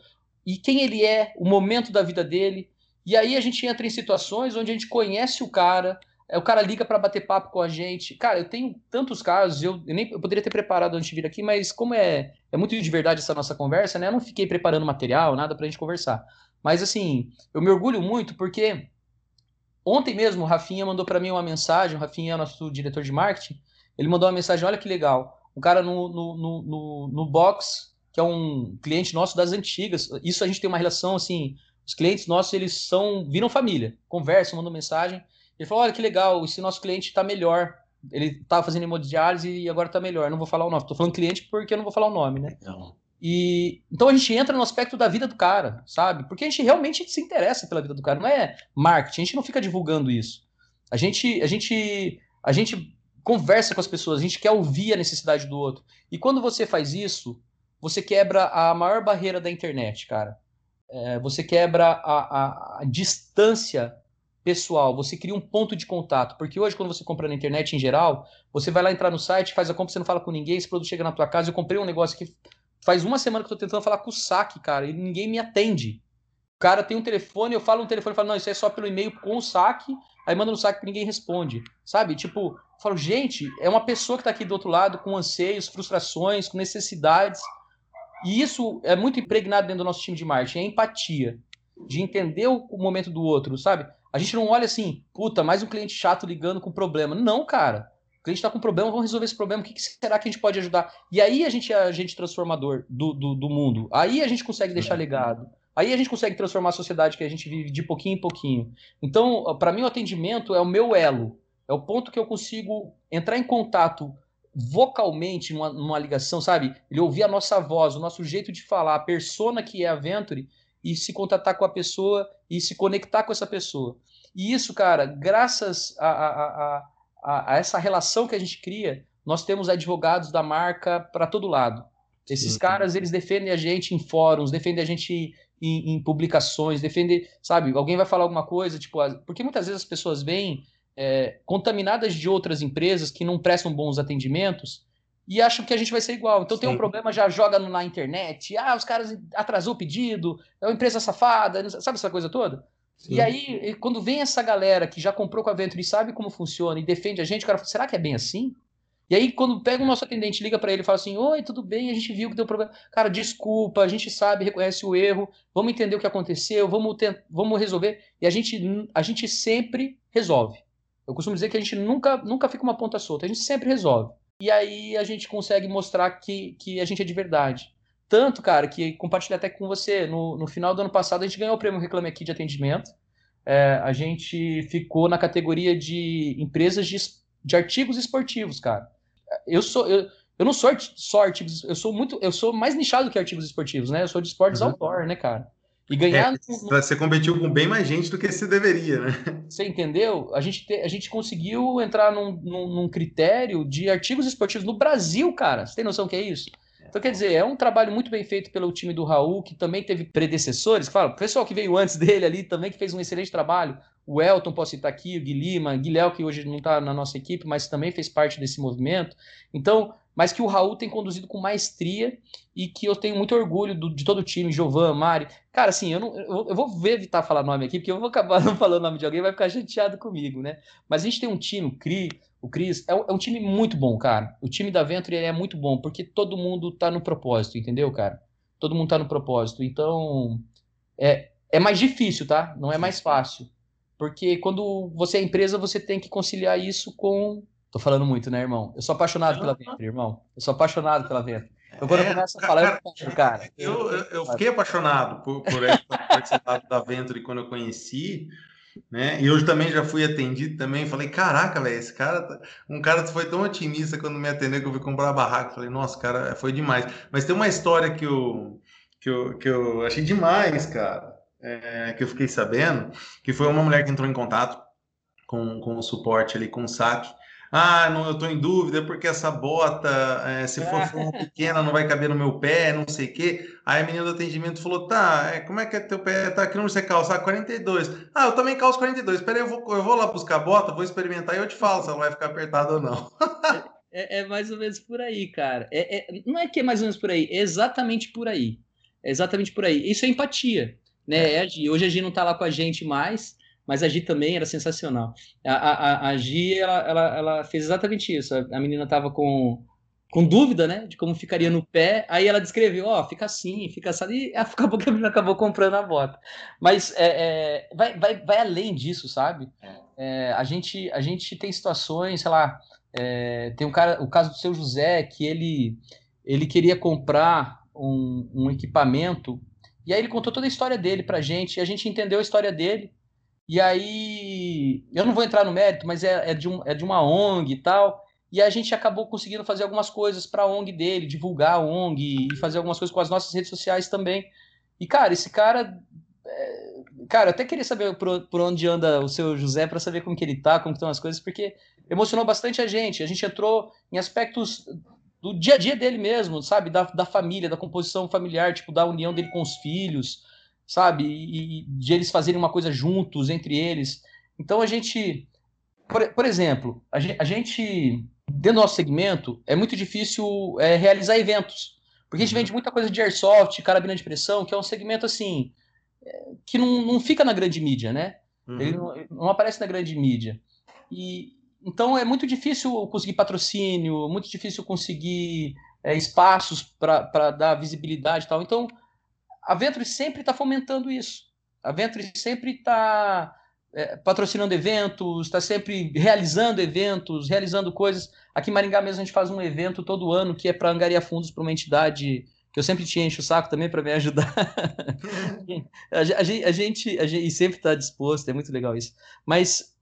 e quem ele é, o momento da vida dele. E aí a gente entra em situações onde a gente conhece o cara, o cara liga para bater papo com a gente. Cara, eu tenho tantos casos, eu, eu nem eu poderia ter preparado antes de vir aqui, mas como é, é muito de verdade essa nossa conversa, né? Eu não fiquei preparando material, nada pra gente conversar. Mas assim, eu me orgulho muito porque ontem mesmo o Rafinha mandou para mim uma mensagem, o Rafinha é nosso diretor de marketing, ele mandou uma mensagem, olha que legal, um cara no, no, no, no, no box, que é um cliente nosso das antigas, isso a gente tem uma relação assim, os clientes nossos, eles são, viram família, conversam, mandam mensagem, ele falou: olha que legal, esse nosso cliente está melhor. Ele estava fazendo hemodiálise e agora está melhor. não vou falar o nome. Estou falando cliente porque eu não vou falar o nome, né? Não. E então a gente entra no aspecto da vida do cara, sabe? Porque a gente realmente se interessa pela vida do cara, não é marketing, a gente não fica divulgando isso. A gente, a gente, a gente conversa com as pessoas, a gente quer ouvir a necessidade do outro. E quando você faz isso, você quebra a maior barreira da internet, cara. É, você quebra a, a, a distância pessoal, você cria um ponto de contato, porque hoje quando você compra na internet em geral, você vai lá entrar no site, faz a compra, você não fala com ninguém, esse produto chega na tua casa, eu comprei um negócio que faz uma semana que eu tô tentando falar com o saque, cara, e ninguém me atende. O cara tem um telefone, eu falo um telefone, falo, não, isso é só pelo e-mail com o saque, aí manda no saque que ninguém responde, sabe? Tipo, eu falo, gente, é uma pessoa que tá aqui do outro lado com anseios, frustrações, com necessidades, e isso é muito impregnado dentro do nosso time de marketing, é empatia, de entender o momento do outro, sabe? A gente não olha assim, puta, mais um cliente chato ligando com problema. Não, cara. O cliente está com problema, vamos resolver esse problema. O que, que, será que a gente pode ajudar? E aí a gente é agente transformador do, do, do mundo. Aí a gente consegue deixar legado. Aí a gente consegue transformar a sociedade que a gente vive de pouquinho em pouquinho. Então, para mim, o atendimento é o meu elo. É o ponto que eu consigo entrar em contato vocalmente numa, numa ligação, sabe? Ele ouvir a nossa voz, o nosso jeito de falar, a persona que é a Venture e se contatar com a pessoa e se conectar com essa pessoa. E isso, cara, graças a, a, a, a essa relação que a gente cria, nós temos advogados da marca para todo lado. Esses Sim. caras, eles defendem a gente em fóruns, defendem a gente em, em, publicações, defendem, sabe, alguém vai falar alguma coisa, tipo, porque muitas vezes as pessoas vêm é, contaminadas de outras empresas que não prestam bons atendimentos, e acham que a gente vai ser igual. Então Sim. tem um problema, já joga na internet, ah, os caras atrasou o pedido, é uma empresa safada, sabe essa coisa toda? Sim. E aí, quando vem essa galera que já comprou com a Venture e sabe como funciona e defende a gente, o cara fala, será que é bem assim? E aí, quando pega o nosso atendente, liga para ele e fala assim: Oi, tudo bem? A gente viu que deu problema. Cara, desculpa, a gente sabe, reconhece o erro, vamos entender o que aconteceu, vamos, vamos resolver. E a gente, a gente sempre resolve. Eu costumo dizer que a gente nunca, nunca fica uma ponta solta, a gente sempre resolve. E aí a gente consegue mostrar que, que a gente é de verdade. Tanto, cara, que compartilhei até com você, no, no final do ano passado a gente ganhou o prêmio Reclame Aqui de atendimento. É, a gente ficou na categoria de empresas de, de artigos esportivos, cara. Eu sou. Eu, eu não sou só artigos, eu sou muito, eu sou mais nichado que artigos esportivos, né? Eu sou de esportes uhum. outdoor, né, cara? E ganhar. É, você competiu com bem mais gente do que se deveria, né? Você entendeu? A gente, te, a gente conseguiu entrar num, num, num, critério de artigos esportivos no Brasil, cara. Você tem noção que é isso? Então, quer dizer, é um trabalho muito bem feito pelo time do Raul, que também teve predecessores. Fala, o pessoal que veio antes dele ali também, que fez um excelente trabalho. O Elton, posso citar aqui, o Gui Lima, Guilherme, que hoje não está na nossa equipe, mas também fez parte desse movimento. Então, mas que o Raul tem conduzido com maestria e que eu tenho muito orgulho do, de todo o time, Jovan, Mari. Cara, assim, eu, não, eu, vou evitar falar nome aqui, porque eu vou acabar não falando nome de alguém, vai ficar chateado comigo, né? Mas a gente tem um time, o Cri, o Cris, é, um, é um time muito bom, cara. O time da Venture é muito bom, porque todo mundo tá no propósito, entendeu, cara? Todo mundo tá no propósito. Então, é, é mais difícil, tá? Não é mais fácil. Porque quando você é empresa, você tem que conciliar isso com Tô falando muito, né, irmão? Eu sou apaixonado pela Ventre, irmão. Eu sou apaixonado pela Ventre. Então, quando é, eu começo a falar, cara, eu falo, cara. Eu, eu, eu, fiquei apaixonado por, por esse lado da Venture quando eu conheci, né? E hoje também já fui atendido também. Falei, caraca, velho, esse cara, tá, um cara foi tão otimista quando me atendeu que eu fui comprar a barraca. Falei, nossa, cara, foi demais. Mas tem uma história que eu, que eu, que eu achei demais, cara, é, que eu fiquei sabendo, que foi uma mulher que entrou em contato com, com o suporte ali, com o saque ah, não, eu estou em dúvida porque essa bota, é, se for, for pequena, não vai caber no meu pé, não sei o quê. Aí a menina do atendimento falou: tá, é, como é que é teu pé? Tá, que número você calça? Ah, 42. Ah, eu também calço 42. Espera aí, eu vou, eu vou lá buscar a bota, vou experimentar e eu te falo se ela vai ficar apertada ou não. é, é, mais ou menos por aí, cara. É, é, não é que é mais ou menos por aí, é exatamente por aí. É exatamente por aí. Isso é empatia. Né? É. Hoje a Gi não está lá com a gente mais, mas a Gi também era sensacional. A, a, a Gi, ela, ela, ela fez exatamente isso. A, menina estava com, com dúvida, né, de como ficaria no pé, aí ela descreveu, ó, oh, fica assim, fica assim, e acabou que a menina acabou comprando a bota. Mas é, é, vai, vai, vai além disso, sabe? É, a, gente, a gente tem situações, sei lá, é, tem um cara, o caso do seu José, que ele, ele queria comprar um, um equipamento, e aí ele contou toda a história dele pra gente, e a gente entendeu a história dele, e aí, eu não vou entrar no mérito, mas é, é, de, um, é de uma ONG e tal. E a gente acabou conseguindo fazer algumas coisas para a ONG dele, divulgar a ONG e fazer algumas coisas com as nossas redes sociais também. E, cara, esse cara. É... Cara, eu até queria saber por, por onde anda o seu José para saber como que ele tá, como estão as coisas, porque emocionou bastante a gente. A gente entrou em aspectos do dia a dia dele mesmo, sabe? Da, da família, da composição familiar, tipo, da união dele com os filhos sabe? E, de eles fazerem uma coisa juntos, entre eles. Então a gente, por, por exemplo, a gente, a gente, dentro do nosso segmento, é muito difícil é, realizar eventos. Porque a gente uhum. vende muita coisa de airsoft, carabina de pressão, que é um segmento assim, é, que não, não fica na grande mídia, né? Uhum. Ele não, não aparece na grande mídia. E, então é muito difícil conseguir patrocínio, muito difícil conseguir é, espaços para dar visibilidade e tal. Então, a Venture sempre está fomentando isso. A Venture sempre está é, patrocinando eventos, está sempre realizando eventos, realizando coisas. Aqui em Maringá mesmo a gente faz um evento todo ano que é para angariar fundos para uma entidade que eu sempre te encho o saco também para me ajudar. a, a, a, gente, a gente sempre está disposto, é muito legal isso. Mas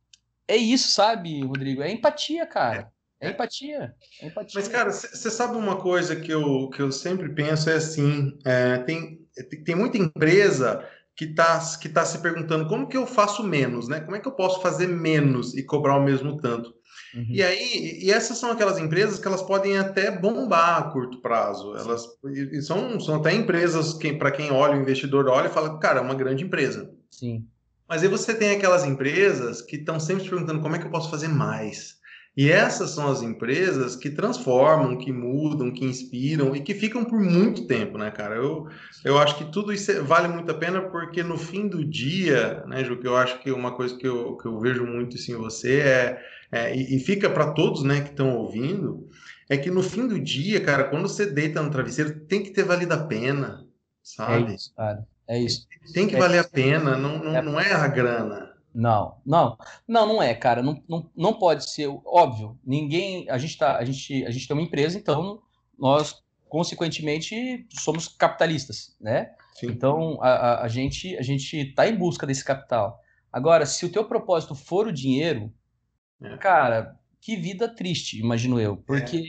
é isso, sabe, Rodrigo? É empatia, cara. É, é empatia. É empatia. Mas, cara, você sabe uma coisa que eu, que eu sempre penso é assim: é, tem, tem muita empresa que está que tá se perguntando como que eu faço menos, né? Como é que eu posso fazer menos e cobrar o mesmo tanto? Uhum. E aí, e essas são aquelas empresas que elas podem até bombar a curto prazo. Elas e são, são até empresas que, para quem olha, o investidor olha e fala, cara, é uma grande empresa. Sim. Mas aí você tem aquelas empresas que estão sempre se perguntando como é que eu posso fazer mais. E essas são as empresas que transformam, que mudam, que inspiram e que ficam por muito tempo, né, cara? Eu, eu acho que tudo isso vale muito a pena porque no fim do dia, né, Ju, que eu acho que uma coisa que eu, que eu vejo muito isso em você é, é e, e fica para todos, né, que estão ouvindo, é que no fim do dia, cara, quando você deita no travesseiro, tem que ter valido a pena, sabe? É isso, cara. É isso. Tem que é valer a pena, não, não, é... não é a grana. Não, não, não, não é, cara. Não, não, não pode ser óbvio. Ninguém, a gente tá, a gente, a gente tem uma empresa, então nós consequentemente somos capitalistas, né? Sim. Então a, a, a, gente a gente está em busca desse capital. Agora, se o teu propósito for o dinheiro, é. cara, que vida triste, imagino eu, porque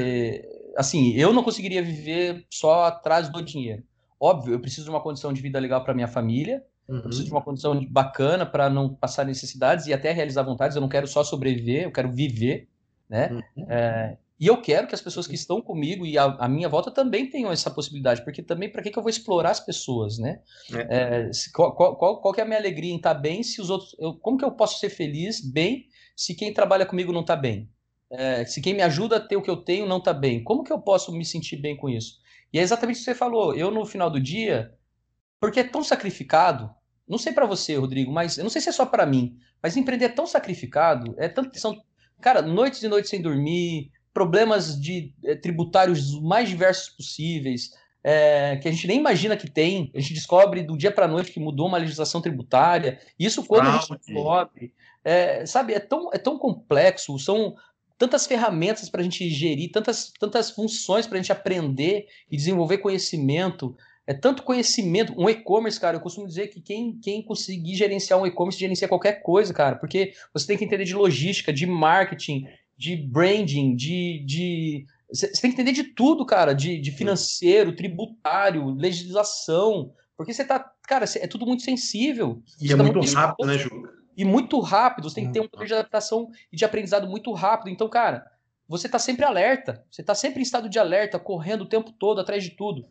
é. assim eu não conseguiria viver só atrás do dinheiro. Óbvio, eu preciso de uma condição de vida legal para minha família, Uhum. Eu preciso de uma condição bacana para não passar necessidades e até realizar vontades. Eu não quero só sobreviver, eu quero viver, né? Uhum. É, e eu quero que as pessoas que estão comigo e a, a minha volta também tenham essa possibilidade, porque também para que, que eu vou explorar as pessoas, né? É. É, se, qual, qual, qual, que é a minha alegria em estar tá bem se os outros. Eu, como que eu posso ser feliz, bem, se quem trabalha comigo não está bem? É, se quem me ajuda a ter o que eu tenho não está bem? Como que eu posso me sentir bem com isso? E é exatamente o que você falou. Eu, no final do dia, porque é tão sacrificado, não sei para você, Rodrigo, mas eu não sei se é só para mim, mas empreender é tão sacrificado, é tanto são, cara, noites e noites sem dormir, problemas de é, tributários mais diversos possíveis, é, que a gente nem imagina que tem, a gente descobre do dia para noite que mudou uma legislação tributária, isso quando a gente descobre, é, sabe, é tão, é tão complexo, são tantas ferramentas para a gente gerir, tantas, tantas funções para a gente aprender e desenvolver conhecimento, é tanto conhecimento. Um e-commerce, cara, eu costumo dizer que quem, quem conseguir gerenciar um e-commerce gerencia qualquer coisa, cara, porque você tem que entender de logística, de marketing, de branding, de. de você tem que entender de tudo, cara, de, de financeiro, tributário, legislação, porque você tá. Cara, é tudo muito sensível. E é tá muito, muito rápido, né, Ju? E muito rápido, você tem que ter um poder de adaptação e de aprendizado muito rápido. Então, cara, você tá sempre alerta, você tá sempre em estado de alerta, correndo o tempo todo atrás de tudo.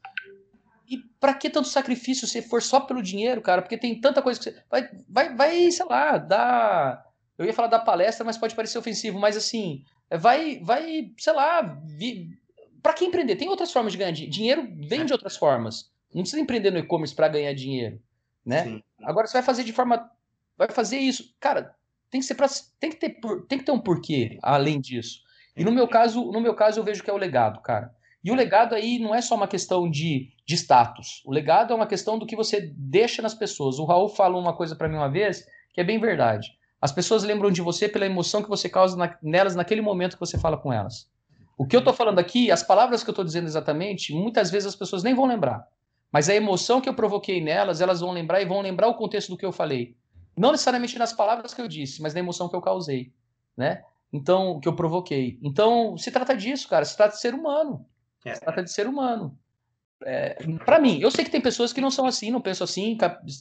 E para que tanto sacrifício se for só pelo dinheiro, cara? Porque tem tanta coisa que você. Vai, vai, vai sei lá, dar. Eu ia falar da palestra, mas pode parecer ofensivo, mas assim, vai, vai, sei lá, vi... para que empreender? Tem outras formas de ganhar dinheiro. Dinheiro vem de outras formas. Não precisa empreender no e-commerce para ganhar dinheiro, né? Sim. Agora você vai fazer de forma, vai fazer isso, cara. Tem que ser para, tem que ter, tem que ter um porquê além disso. E no meu caso, no meu caso eu vejo que é o legado, cara. E o legado aí não é só uma questão de, de status. O legado é uma questão do que você deixa nas pessoas. O Raul falou uma coisa para mim uma vez que é bem verdade. As pessoas lembram de você pela emoção que você causa na, nelas naquele momento que você fala com elas. O que eu estou falando aqui, as palavras que eu estou dizendo exatamente, muitas vezes as pessoas nem vão lembrar. Mas a emoção que eu provoquei nelas, elas vão lembrar e vão lembrar o contexto do que eu falei. Não necessariamente nas palavras que eu disse, mas na emoção que eu causei, né? Então, que eu provoquei. Então, se trata disso, cara. Se trata de ser humano. É. Se trata de ser humano. É, para mim, eu sei que tem pessoas que não são assim, não pensam assim,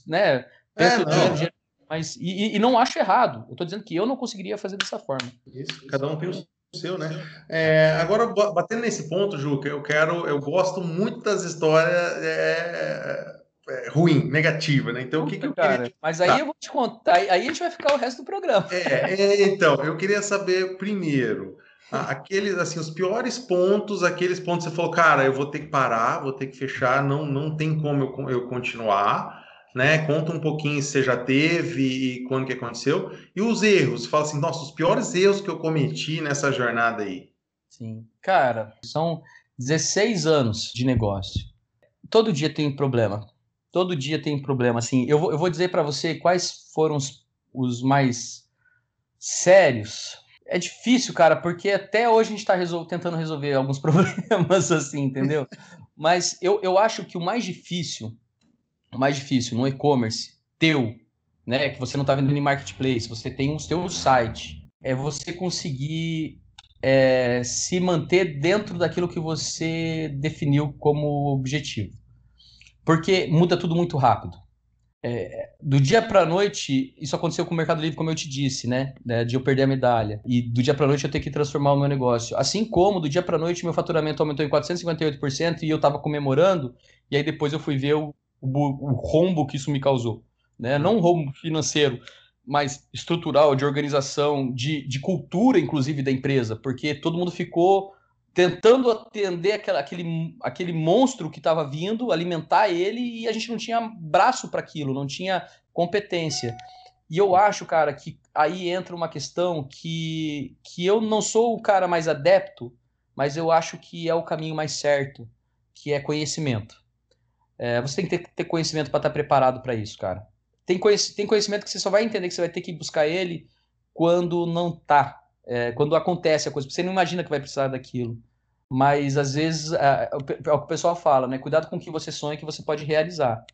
né? Pensam é, dinheiro, mas e, e, não acho errado. Eu estou dizendo que eu não conseguiria fazer dessa forma. Isso, cada um tem o seu, né? É, agora, batendo nesse ponto, Juca, eu quero, eu gosto muito das histórias é, é, ruim, negativa, né? Então, Puta, o que, que eu cara, queria... Mas aí tá. eu vou te contar, aí a gente vai ficar o resto do programa. É, é então, eu queria saber primeiro aqueles assim os piores pontos, aqueles pontos que você falou, cara, eu vou ter que parar, vou ter que fechar, não não tem como eu, eu continuar, né? Conta um pouquinho se você já teve e quando que aconteceu. E os erros, fala assim, nossa, os piores erros que eu cometi nessa jornada aí. Sim. Cara, são 16 anos de negócio. Todo dia tem problema. Todo dia tem problema. Assim, eu vou, eu vou dizer para você quais foram os, os mais sérios é difícil, cara, porque até hoje a gente está resol tentando resolver alguns problemas, assim, entendeu? Mas eu, eu acho que o mais difícil, o mais difícil no e-commerce teu, né, que você não está vendo em marketplace, você tem o seu site, é você conseguir é, se manter dentro daquilo que você definiu como objetivo. Porque muda tudo muito rápido é, do dia para noite, isso aconteceu com o Mercado Livre, como eu te disse, né? De eu perder a medalha. E do dia para noite eu ter que transformar o meu negócio. Assim como do dia para noite meu faturamento aumentou em 458% e eu estava comemorando, e aí depois eu fui ver o, o, o, rombo que isso me causou. Né? Não um rombo financeiro, mais estrutural, de organização, de, de cultura, inclusive, da empresa, porque todo mundo ficou tentando atender aquela, aquele, aquele monstro que estava vindo, alimentar ele, e a gente não tinha braço para aquilo, não tinha competência. E eu acho, cara, que aí entra uma questão que, que eu não sou o cara mais adepto, mas eu acho que é o caminho mais certo, que é conhecimento. É, você tem que ter, ter conhecimento para estar tá preparado para isso, cara. Tem, tem conhecimento que você só vai entender que você vai ter que buscar ele quando não tá. É, quando acontece a coisa. Você não imagina que vai precisar daquilo. Mas às vezes é, é o que o pessoal fala, né? Cuidado com o que você sonha que você pode realizar.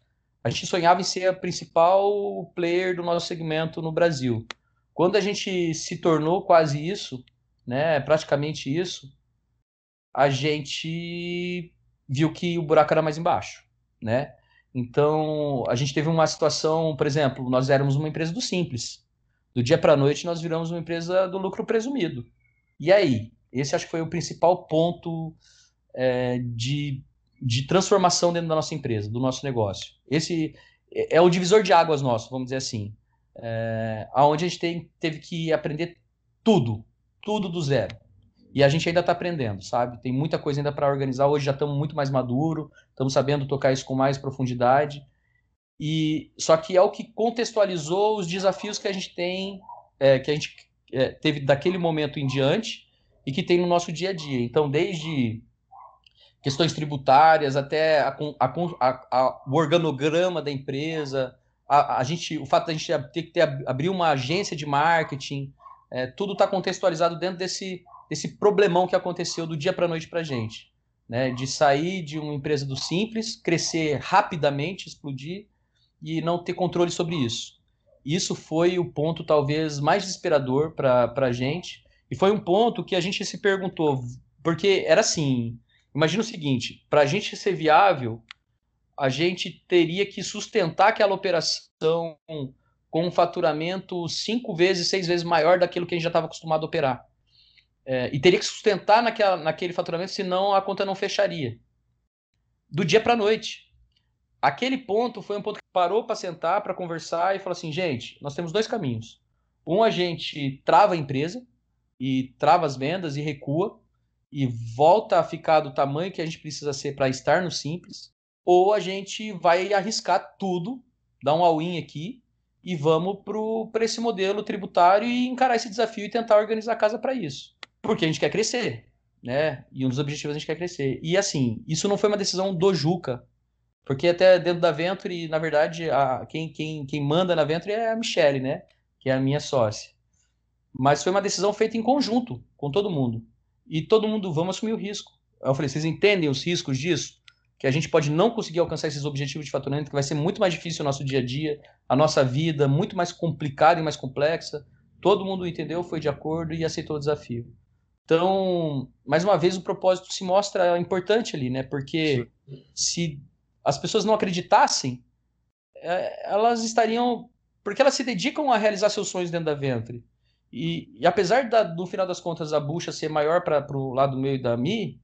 A gente sonhava em ser a principal player do nosso segmento no Brasil. Quando a gente se tornou quase isso, né, praticamente isso, a gente viu que o buraco era mais embaixo, né? Então, a gente teve uma situação, por exemplo, nós éramos uma empresa do simples. Do dia para a noite, nós viramos uma empresa do lucro presumido. E aí? Esse acho que foi o principal ponto é, de de transformação dentro da nossa empresa, do nosso negócio. Esse é o divisor de águas nosso, vamos dizer assim. É, onde a gente tem, teve que aprender tudo, tudo do zero. E a gente ainda está aprendendo, sabe? Tem muita coisa ainda para organizar. Hoje já estamos muito mais maduro, estamos sabendo tocar isso com mais profundidade. E só que é o que contextualizou os desafios que a gente tem, é, que a gente é, teve daquele momento em diante e que tem no nosso dia a dia. Então, desde questões tributárias, até a, a, a, o organograma da empresa, a, gente, o fato de a gente ter que ter, abrir uma agência de marketing, é, tudo está contextualizado dentro desse, desse problemão que aconteceu do dia para a noite para a gente. Né, de sair de uma empresa do simples, crescer rapidamente, explodir e não ter controle sobre isso. Isso foi o ponto talvez mais desesperador para a gente, e foi um ponto que a gente se perguntou, porque era assim, Imagina o seguinte: para a gente ser viável, a gente teria que sustentar aquela operação com um faturamento cinco vezes, seis vezes maior daquilo que a gente já estava acostumado a operar. É, e teria que sustentar naquela, naquele faturamento, senão a conta não fecharia. Do dia para a noite. Aquele ponto foi um ponto que parou para sentar, para conversar e falou assim: gente, nós temos dois caminhos. Um, a gente trava a empresa e trava as vendas e recua e volta a ficar do tamanho que a gente precisa ser para estar no simples, ou a gente vai arriscar tudo, dar um all-in aqui e vamos para esse modelo tributário e encarar esse desafio e tentar organizar a casa para isso. Porque a gente quer crescer, né? E um dos objetivos a gente quer crescer. E assim, isso não foi uma decisão do Juca, porque até dentro da Venture, na verdade, a, quem, quem, quem manda na Venture é a Michelle, né? Que é a minha sócia. Mas foi uma decisão feita em conjunto com todo mundo e todo mundo vamos assumir o risco. Eu falei, vocês entendem os riscos disso? Que a gente pode não conseguir alcançar esses objetivos de faturamento, que vai ser muito mais difícil o nosso dia a dia, a nossa vida, muito mais complicada e mais complexa. Todo mundo entendeu, foi de acordo e aceitou o desafio. Então, mais uma vez, o propósito se mostra importante ali, né? Porque Sim. se as pessoas não acreditassem, é, elas estariam. Porque elas se dedicam a realizar seus sonhos dentro da ventre. E, e apesar da, no final das contas a bucha ser maior para o lado meio da Mi,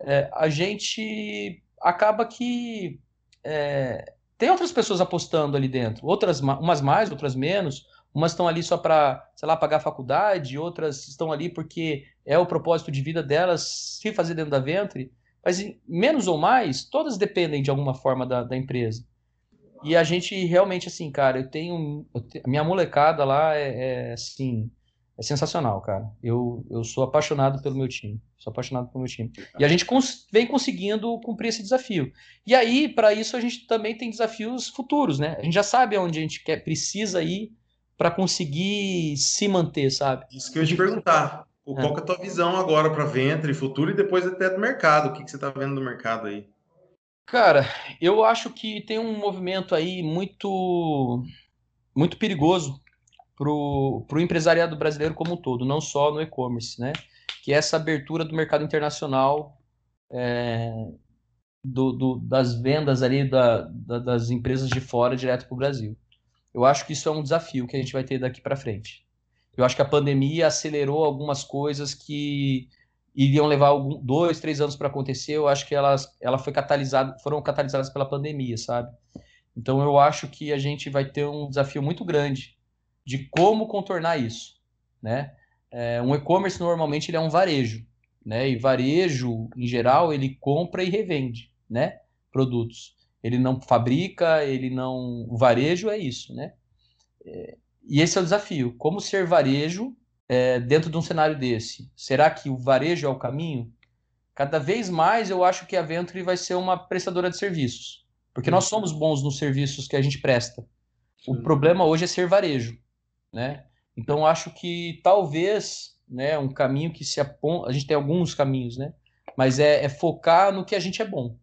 é, a gente acaba que é, tem outras pessoas apostando ali dentro, outras umas mais, outras menos. Umas estão ali só para, sei lá, pagar a faculdade, outras estão ali porque é o propósito de vida delas se fazer dentro da ventre. Mas menos ou mais, todas dependem de alguma forma da, da empresa. E a gente realmente, assim, cara, eu tenho. Eu minha molecada lá é, é assim é sensacional, cara. Eu, eu sou apaixonado pelo meu time. Sou apaixonado pelo meu time. E a gente cons vem conseguindo cumprir esse desafio. E aí, para isso, a gente também tem desafios futuros, né? A gente já sabe onde a gente quer, precisa ir para conseguir se manter, sabe? Isso que eu ia te perguntar. É. Qual é a tua visão agora para ventre, futuro e depois até do mercado? O que, que você está vendo do mercado aí? Cara, eu acho que tem um movimento aí muito muito perigoso para o empresariado brasileiro como um todo, não só no e-commerce, né? Que é essa abertura do mercado internacional é, do, do, das vendas ali da, da, das empresas de fora direto para o Brasil. Eu acho que isso é um desafio que a gente vai ter daqui para frente. Eu acho que a pandemia acelerou algumas coisas que iriam levar algum, dois, três anos para acontecer. Eu acho que elas ela foi catalisada, foram catalisadas pela pandemia, sabe? Então eu acho que a gente vai ter um desafio muito grande de como contornar isso, né? É, um e-commerce normalmente ele é um varejo, né? E varejo, em geral, ele compra e revende, né? Produtos. Ele não fabrica, ele não. O varejo é isso, né? É, e esse é o desafio. Como ser varejo é, dentro de um cenário desse? Será que o varejo é o caminho? Cada vez mais eu acho que a Venture vai ser uma prestadora de serviços. Porque nós somos bons nos serviços que a gente presta. O problema hoje é ser varejo, né? Então acho que talvez, né, um caminho que se aponta, a gente tem alguns caminhos, né? Mas é, é focar no que a gente é bom,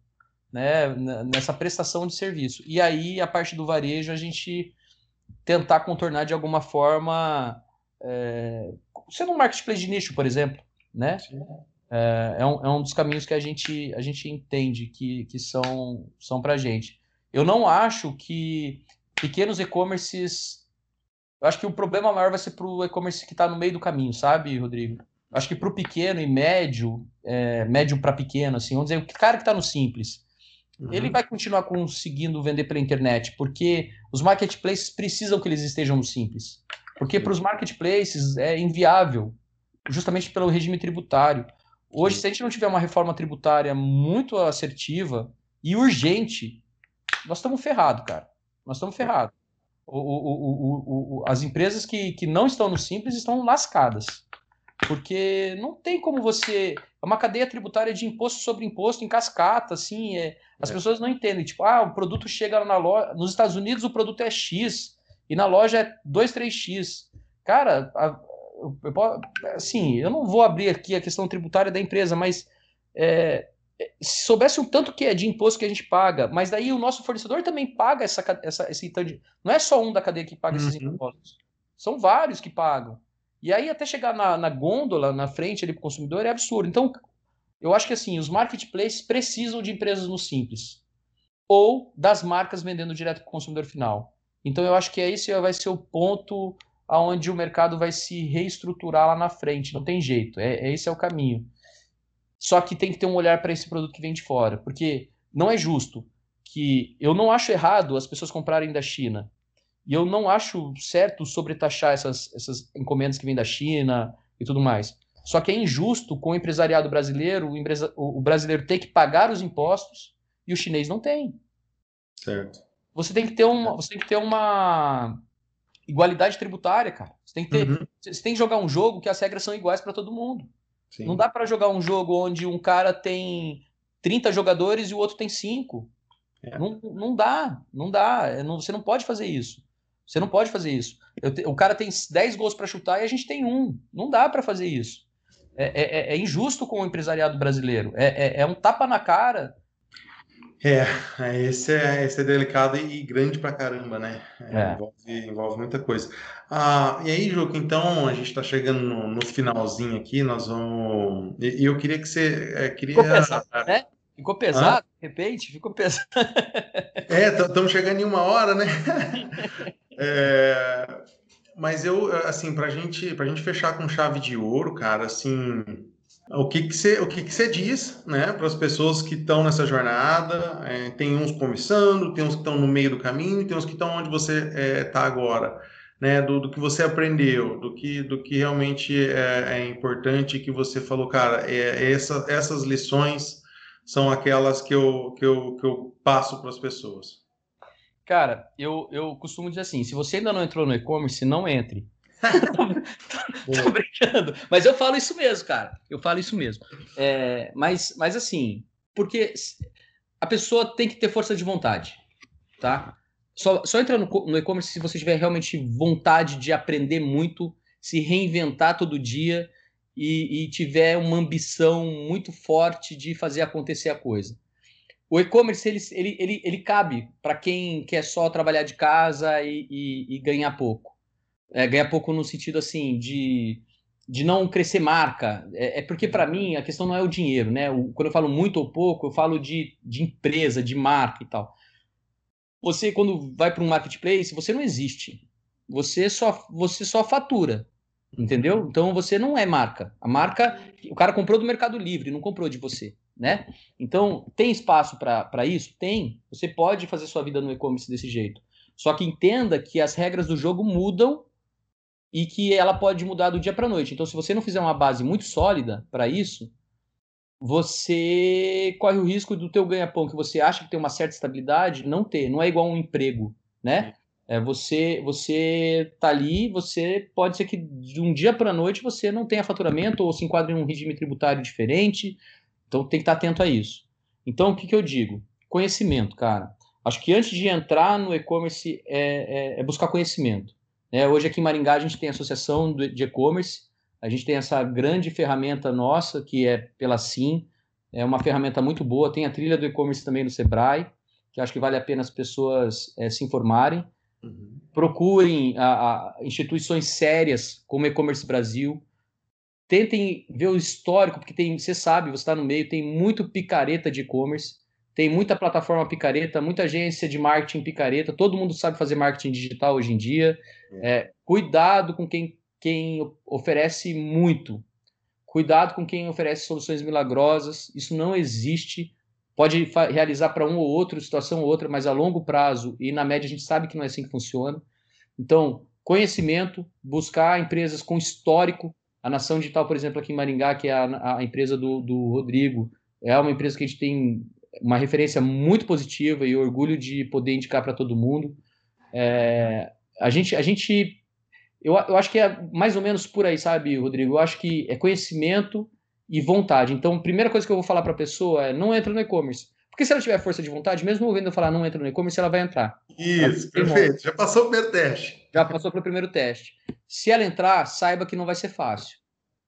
né? Nessa prestação de serviço. E aí a parte do varejo a gente tentar contornar de alguma forma, é, sendo um marketplace de nicho, por exemplo, né? É, é, um, é um dos caminhos que a gente, a gente entende que, que são, são para a gente. Eu não acho que pequenos e-commerces. Eu acho que o problema maior vai ser para o e-commerce que está no meio do caminho, sabe, Rodrigo? Eu acho que para o pequeno e médio, é, médio para pequeno, assim, vamos dizer, o cara que está no simples, uhum. ele vai continuar conseguindo vender pela internet, porque os marketplaces precisam que eles estejam no simples. Porque para os marketplaces é inviável, justamente pelo regime tributário. Hoje, Sim. se a gente não tiver uma reforma tributária muito assertiva e urgente, nós estamos ferrados, cara. Nós estamos ferrados. O, o, o, as empresas que, que não estão no Simples estão lascadas. Porque não tem como você. É uma cadeia tributária de imposto sobre imposto em cascata, assim. É, as é. pessoas não entendem. Tipo, ah, o produto chega na loja. Nos Estados Unidos o produto é X e na loja é 2, 3X. Cara, a, assim, eu não vou abrir aqui a questão tributária da empresa, mas é, se soubesse o tanto que é de imposto que a gente paga, mas daí o nosso fornecedor também paga essa, essa esse tanto de, não é só um da cadeia que paga uhum. esses impostos, são vários que pagam. E aí até chegar na, na gôndola, na frente ali para o consumidor é absurdo. Então, eu acho que assim, os marketplaces precisam de empresas no simples ou das marcas vendendo direto para o consumidor final. Então eu acho que esse vai ser o ponto aonde o mercado vai se reestruturar lá na frente. Não tem jeito. É, é esse é o caminho. Só que tem que ter um olhar para esse produto que vem de fora, porque não é justo que eu não acho errado as pessoas comprarem da China. E eu não acho certo sobretaxar essas, essas encomendas que vêm da China e tudo mais. Só que é injusto com o empresariado brasileiro, o, empresa, o brasileiro ter que pagar os impostos e o chinês não tem. Certo. Você tem que ter uma, você tem que ter uma igualdade tributária, cara. Você tem que ter, uhum. você tem que jogar um jogo que as regras são iguais para todo mundo. Sim. Não dá para jogar um jogo onde um cara tem 30 jogadores e o outro tem 5. É. Não, não dá, não dá. É, não, você não pode fazer isso. Você não pode fazer isso. Te, o cara tem 10 gols para chutar e a gente tem um. Não dá para fazer isso. É, é, é, é, injusto com o empresariado brasileiro. É, é, é um tapa na cara é, é, esse é, esse é delicado e grande pra caramba, né? É, envolve, envolve muita coisa. Ah, e aí, Juca, então a gente está chegando no, no, finalzinho aqui, nós vamos. E, eu queria que você. É, queria... Ficou pesado, né? Ficou pesado, de repente, ficou pesado. É, estamos chegando em uma hora, né? É, mas eu, assim, pra gente, pra gente fechar com chave de ouro, cara, assim o que que você, o que que você diz, né, para as pessoas que estão nessa jornada? É, tem uns começando, tem uns que estão no meio do caminho, tem uns que estão onde você está é, tá agora, né, do, do, que você aprendeu, do que, do que realmente é, é importante que você falou, cara, é, essa, essas lições são aquelas que eu, que eu, que eu passo para as pessoas. Cara, eu, eu costumo dizer assim, se você ainda não entrou no e-commerce, não entre tô, brincando. Mas eu falo isso mesmo, cara. Eu falo isso mesmo. É, mas, mas assim, porque a pessoa tem que ter força de vontade, tá? Só, só entra no, no e-commerce se você tiver realmente vontade de aprender muito, se reinventar todo dia e, e tiver uma ambição muito forte de fazer acontecer a coisa. O e-commerce ele, ele, ele, ele cabe para quem quer só trabalhar de casa e, e, e ganhar pouco é, ganhar pouco no sentido assim de, de não crescer marca. É, é porque, para mim, a questão não é o dinheiro, né? O, quando eu falo muito ou pouco, eu falo de, de empresa, de marca e tal. Você, quando vai para um marketplace, você não existe. Você só, você só fatura. Entendeu? Então você não é marca. A marca, o cara comprou do Mercado Livre, não comprou de você. Né? Então, tem espaço para isso? Tem. Você pode fazer sua vida no e-commerce desse jeito. Só que entenda que as regras do jogo mudam e que ela pode mudar do dia para noite. Então, se você não fizer uma base muito sólida para isso, você corre o risco do teu ganha-pão que você acha que tem uma certa estabilidade não ter. Não é igual um emprego, né? É, você você tá ali, você pode ser que de um dia para noite você não tenha faturamento ou se enquadre em um regime tributário diferente. Então tem que estar atento a isso. Então o que, que eu digo? Conhecimento, cara. Acho que antes de entrar no e-commerce é, é, é buscar conhecimento. É, hoje aqui em Maringá a gente tem a associação de e-commerce, a gente tem essa grande ferramenta nossa que é pela Sim, é uma ferramenta muito boa. Tem a trilha do e-commerce também no Sebrae, que acho que vale a pena as pessoas é, se informarem. Uhum. Procurem a, a instituições sérias como E-Commerce Brasil. Tentem ver o histórico, porque tem, você sabe, você está no meio, tem muito picareta de e-commerce. Tem muita plataforma picareta, muita agência de marketing picareta, todo mundo sabe fazer marketing digital hoje em dia. É. É, cuidado com quem, quem oferece muito. Cuidado com quem oferece soluções milagrosas. Isso não existe. Pode realizar para um ou outro, situação ou outra, mas a longo prazo e na média a gente sabe que não é assim que funciona. Então, conhecimento, buscar empresas com histórico. A Nação Digital, por exemplo, aqui em Maringá, que é a, a empresa do, do Rodrigo, é uma empresa que a gente tem uma referência muito positiva e orgulho de poder indicar para todo mundo. É, a gente, a gente eu, eu acho que é mais ou menos por aí, sabe, Rodrigo? Eu acho que é conhecimento e vontade. Então, a primeira coisa que eu vou falar para a pessoa é não entra no e-commerce. Porque se ela tiver força de vontade, mesmo ouvindo eu falar não entra no e-commerce, ela vai entrar. Isso, perfeito. Já passou o primeiro teste. Já passou pelo primeiro teste. Se ela entrar, saiba que não vai ser fácil.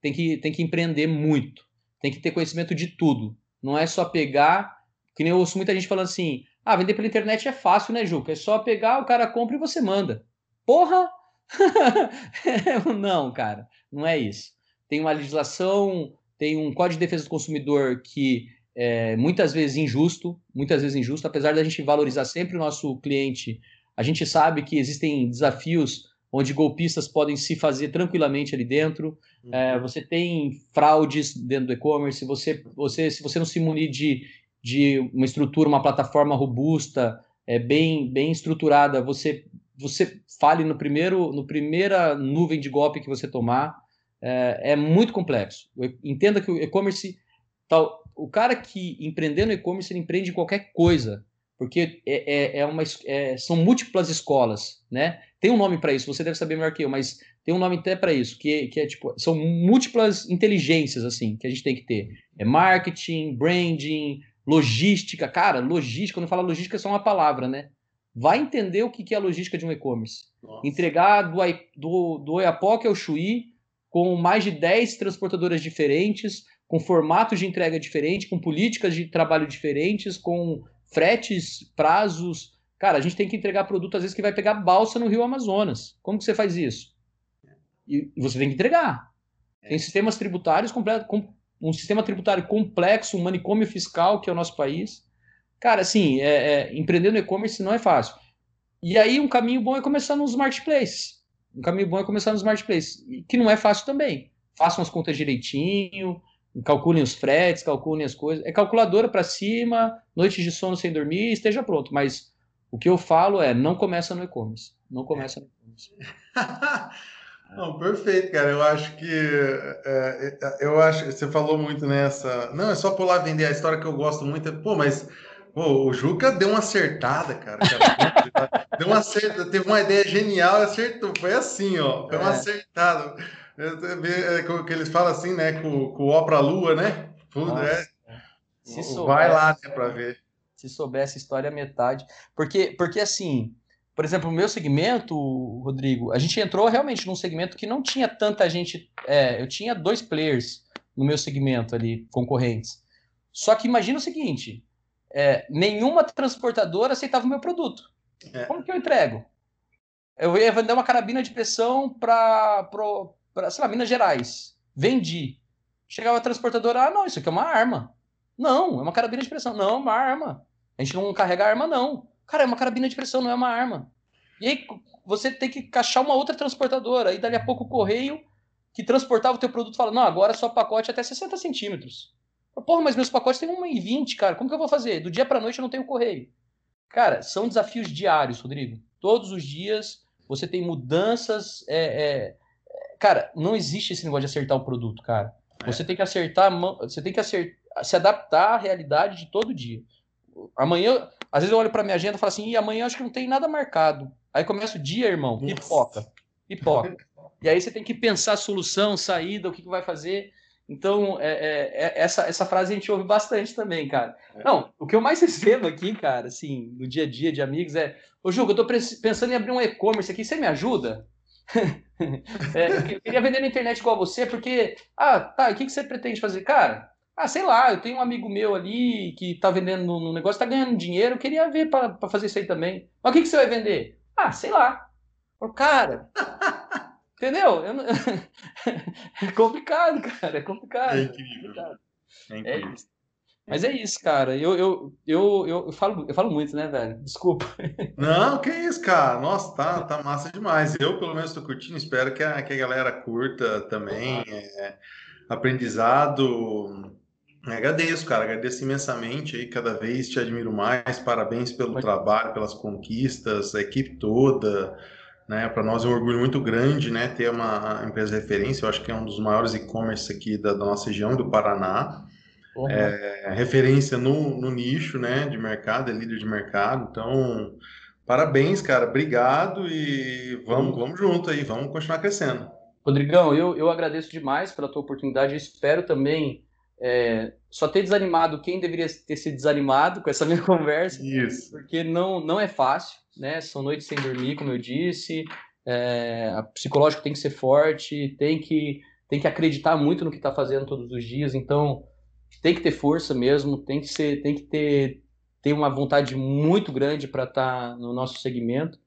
Tem que, tem que empreender muito. Tem que ter conhecimento de tudo. Não é só pegar que nem eu ouço muita gente falando assim: ah, vender pela internet é fácil, né, Juca? É só pegar, o cara compra e você manda. Porra! não, cara, não é isso. Tem uma legislação, tem um código de defesa do consumidor que é muitas vezes injusto, muitas vezes injusto, apesar da gente valorizar sempre o nosso cliente, a gente sabe que existem desafios onde golpistas podem se fazer tranquilamente ali dentro. Uhum. É, você tem fraudes dentro do e-commerce. Você, você, se você não se munir de de uma estrutura, uma plataforma robusta, é, bem, bem estruturada, você, você fale no primeiro, no primeira nuvem de golpe que você tomar, é, é muito complexo. Entenda que o e-commerce, tal, o cara que empreender no e-commerce, ele empreende qualquer coisa, porque é, é, é uma, é, são múltiplas escolas, né? Tem um nome para isso, você deve saber melhor que eu, mas tem um nome até para isso, que, que é tipo, são múltiplas inteligências, assim, que a gente tem que ter. É marketing, branding, Logística, cara, logística, quando fala logística é só uma palavra, né? Vai entender o que é a logística de um e-commerce. Entregar do, do, do Oiapoque ao Chuí, com mais de 10 transportadoras diferentes, com formatos de entrega diferentes, com políticas de trabalho diferentes, com fretes, prazos. Cara, a gente tem que entregar produto, às vezes, que vai pegar balsa no Rio Amazonas. Como que você faz isso? E, você tem que entregar. Tem é. sistemas tributários completos, um sistema tributário complexo, um manicômio fiscal, que é o nosso país. Cara, assim, é, é, empreender no e-commerce não é fácil. E aí, um caminho bom é começar nos marketplaces. Um caminho bom é começar nos marketplaces, que não é fácil também. Façam as contas direitinho, calculem os fretes, calculem as coisas. É calculadora para cima, noites de sono sem dormir, esteja pronto. Mas o que eu falo é, não começa no e-commerce. Não começa no e-commerce. Não, perfeito, cara. Eu acho que é, é, eu acho você falou muito nessa. Não, é só pular vender a história que eu gosto muito. É, pô, mas pô, o Juca deu uma acertada, cara. deu uma acertada, teve uma ideia genial, acertou. Foi assim, ó. Foi uma é. acertada. É, que eles falam assim, né? Com, com o ó pra lua, né? Tudo, é. Vai lá, né, pra ver. Se soubesse história metade. Porque, porque assim, por exemplo, o meu segmento, Rodrigo, a gente entrou realmente num segmento que não tinha tanta gente. É, eu tinha dois players no meu segmento ali, concorrentes. Só que imagina o seguinte: é, nenhuma transportadora aceitava o meu produto. É. Como que eu entrego? Eu ia vender uma carabina de pressão para, sei lá, Minas Gerais. Vendi. Chegava a transportadora, ah, não, isso aqui é uma arma. Não, é uma carabina de pressão. Não, é uma arma. A gente não carrega arma, não. Cara, é uma carabina de pressão, não é uma arma. E aí você tem que encaixar uma outra transportadora. E dali a pouco o correio que transportava o teu produto fala, não, agora só pacote é até 60 centímetros. Porra, mas meus pacotes têm 1,20, cara. Como que eu vou fazer? Do dia para noite eu não tenho correio. Cara, são desafios diários, Rodrigo. Todos os dias você tem mudanças é, é, cara, não existe esse negócio de acertar o produto, cara. É. Você tem que acertar, você tem que acertar, se adaptar à realidade de todo dia. Amanhã, às vezes eu olho para minha agenda e falo assim, e amanhã acho que não tem nada marcado. Aí começa o dia, irmão, pipoca, pipoca. e aí você tem que pensar a solução, saída, o que, que vai fazer. Então, é, é, é, essa, essa frase a gente ouve bastante também, cara. É. Não, o que eu mais recebo aqui, cara, assim, no dia a dia de amigos é: Ô, Juca, eu tô pensando em abrir um e-commerce aqui, você me ajuda? é, eu queria vender na internet igual você, porque. Ah, tá, o que, que você pretende fazer? Cara, ah, sei lá, eu tenho um amigo meu ali que tá vendendo no negócio, tá ganhando dinheiro, eu queria ver para fazer isso aí também. Mas o que, que você vai vender? Ah, sei lá. Cara. Entendeu? Eu não... é complicado, cara. É complicado. É incrível. É, é incrível. É Mas é isso, cara. Eu, eu, eu, eu, falo, eu falo muito, né, velho? Desculpa. Não, que isso, cara. Nossa, tá, tá massa demais. Eu, pelo menos, tô curtindo. Espero que a, que a galera curta também. É, aprendizado. Agradeço, cara. Agradeço imensamente aí. Cada vez te admiro mais. Parabéns pelo trabalho, pelas conquistas, a equipe toda. Né? Para nós é um orgulho muito grande né? ter uma empresa de referência. Eu acho que é um dos maiores e-commerce aqui da, da, nossa região, do Paraná. Uhum. É, referência no, no nicho né? de mercado, é líder de mercado. Então, parabéns, cara. Obrigado e vamos, vamos junto aí, vamos continuar crescendo. Rodrigão, eu, eu agradeço demais pela tua oportunidade. Eu espero também é, só ter desanimado quem deveria ter sido desanimado com essa minha conversa. Isso. Porque não, não é fácil né? São noites sem dormir, como eu disse. É, a psicológico tem que ser forte, tem que, tem que acreditar muito no que está fazendo todos os dias. Então, tem que ter força mesmo, tem que ser, tem que ter, ter uma vontade muito grande para estar tá no nosso segmento.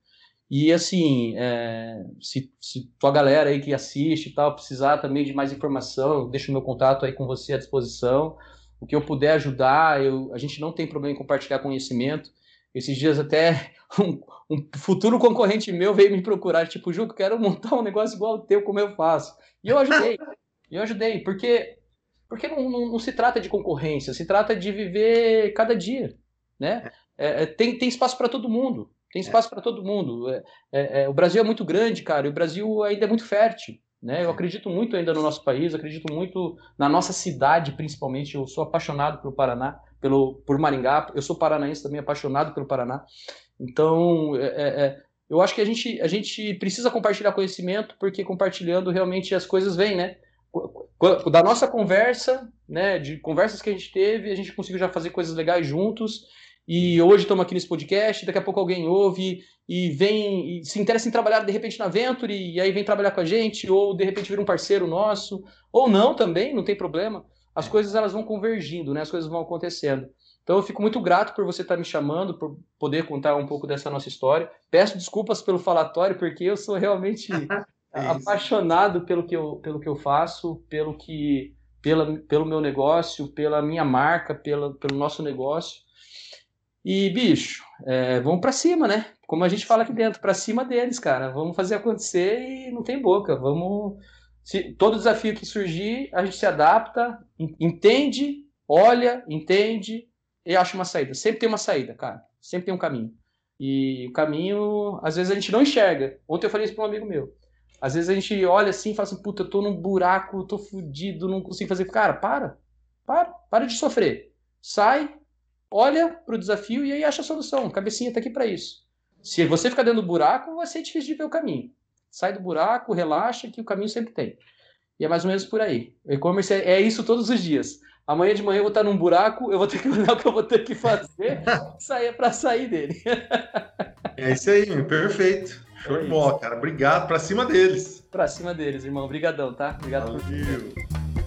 E assim, é, se, se tua galera aí que assiste e tal precisar também de mais informação, deixo o meu contato aí com você à disposição. O que eu puder ajudar, eu, a gente não tem problema em compartilhar conhecimento. Esses dias até um, um, futuro concorrente meu veio me procurar, tipo, Ju, quero montar um negócio igual ao teu, como eu faço. E eu ajudei. eu ajudei, porque porque não, não, não, se trata de concorrência, se trata de viver cada dia, né? É, é tem, tem espaço para todo mundo, tem é. espaço para todo mundo. É, o Brasil é muito grande, cara, e o Brasil ainda é muito fértil. Né? Eu acredito muito ainda no nosso país, acredito muito na nossa cidade, principalmente. Eu sou apaixonado pelo Paraná pelo, por Maringá. Eu sou paranaense também, apaixonado pelo Paraná. Então, é, é, eu acho que a gente, a gente precisa compartilhar conhecimento, porque compartilhando realmente as coisas vêm, né? Da nossa conversa, né, de conversas que a gente teve, a gente conseguiu já fazer coisas legais juntos. E hoje estamos aqui nesse podcast, daqui a pouco alguém ouve e vem e se interessa em trabalhar de repente na Venture e aí vem trabalhar com a gente, ou de repente vira um parceiro nosso, ou não também, não tem problema as coisas elas vão convergindo, né? As coisas vão acontecendo. Então eu fico muito grato por você estar me chamando, por poder contar um pouco dessa nossa história. Peço desculpas pelo falatório, porque eu sou realmente apaixonado pelo que, eu, pelo que eu faço, pelo que pela, pelo meu negócio, pela minha marca, pela, pelo nosso negócio. E, bicho, é, vamos para cima, né? Como a gente fala aqui dentro, para cima deles, cara. Vamos fazer acontecer e não tem boca. Vamos se, todo desafio que surgir, a gente se adapta, entende, olha, entende e acha uma saída. Sempre tem uma saída, cara. Sempre tem um caminho. E o caminho, às vezes a gente não enxerga. Ontem eu falei isso para um amigo meu. Às vezes a gente olha assim e fala assim, puta, eu tô num buraco, tô fudido, não consigo fazer. Cara, para. Para. Para de sofrer. Sai, olha pro desafio e aí acha a solução. Cabecinha tá aqui para isso. Se você ficar dentro do buraco, vai ser difícil de ver o caminho sai do buraco, relaxa, que o caminho sempre tem. E é mais ou menos por aí. O e-commerce é, é, isso todos os dias. Amanhã de manhã eu vou estar num buraco, eu vou ter que olhar o que eu vou ter que fazer sair para sair dele. é isso aí, perfeito. Show de bola, cara. Obrigado, para cima deles. Para cima deles, irmão. Obrigadão, tá? Obrigado Valeu. por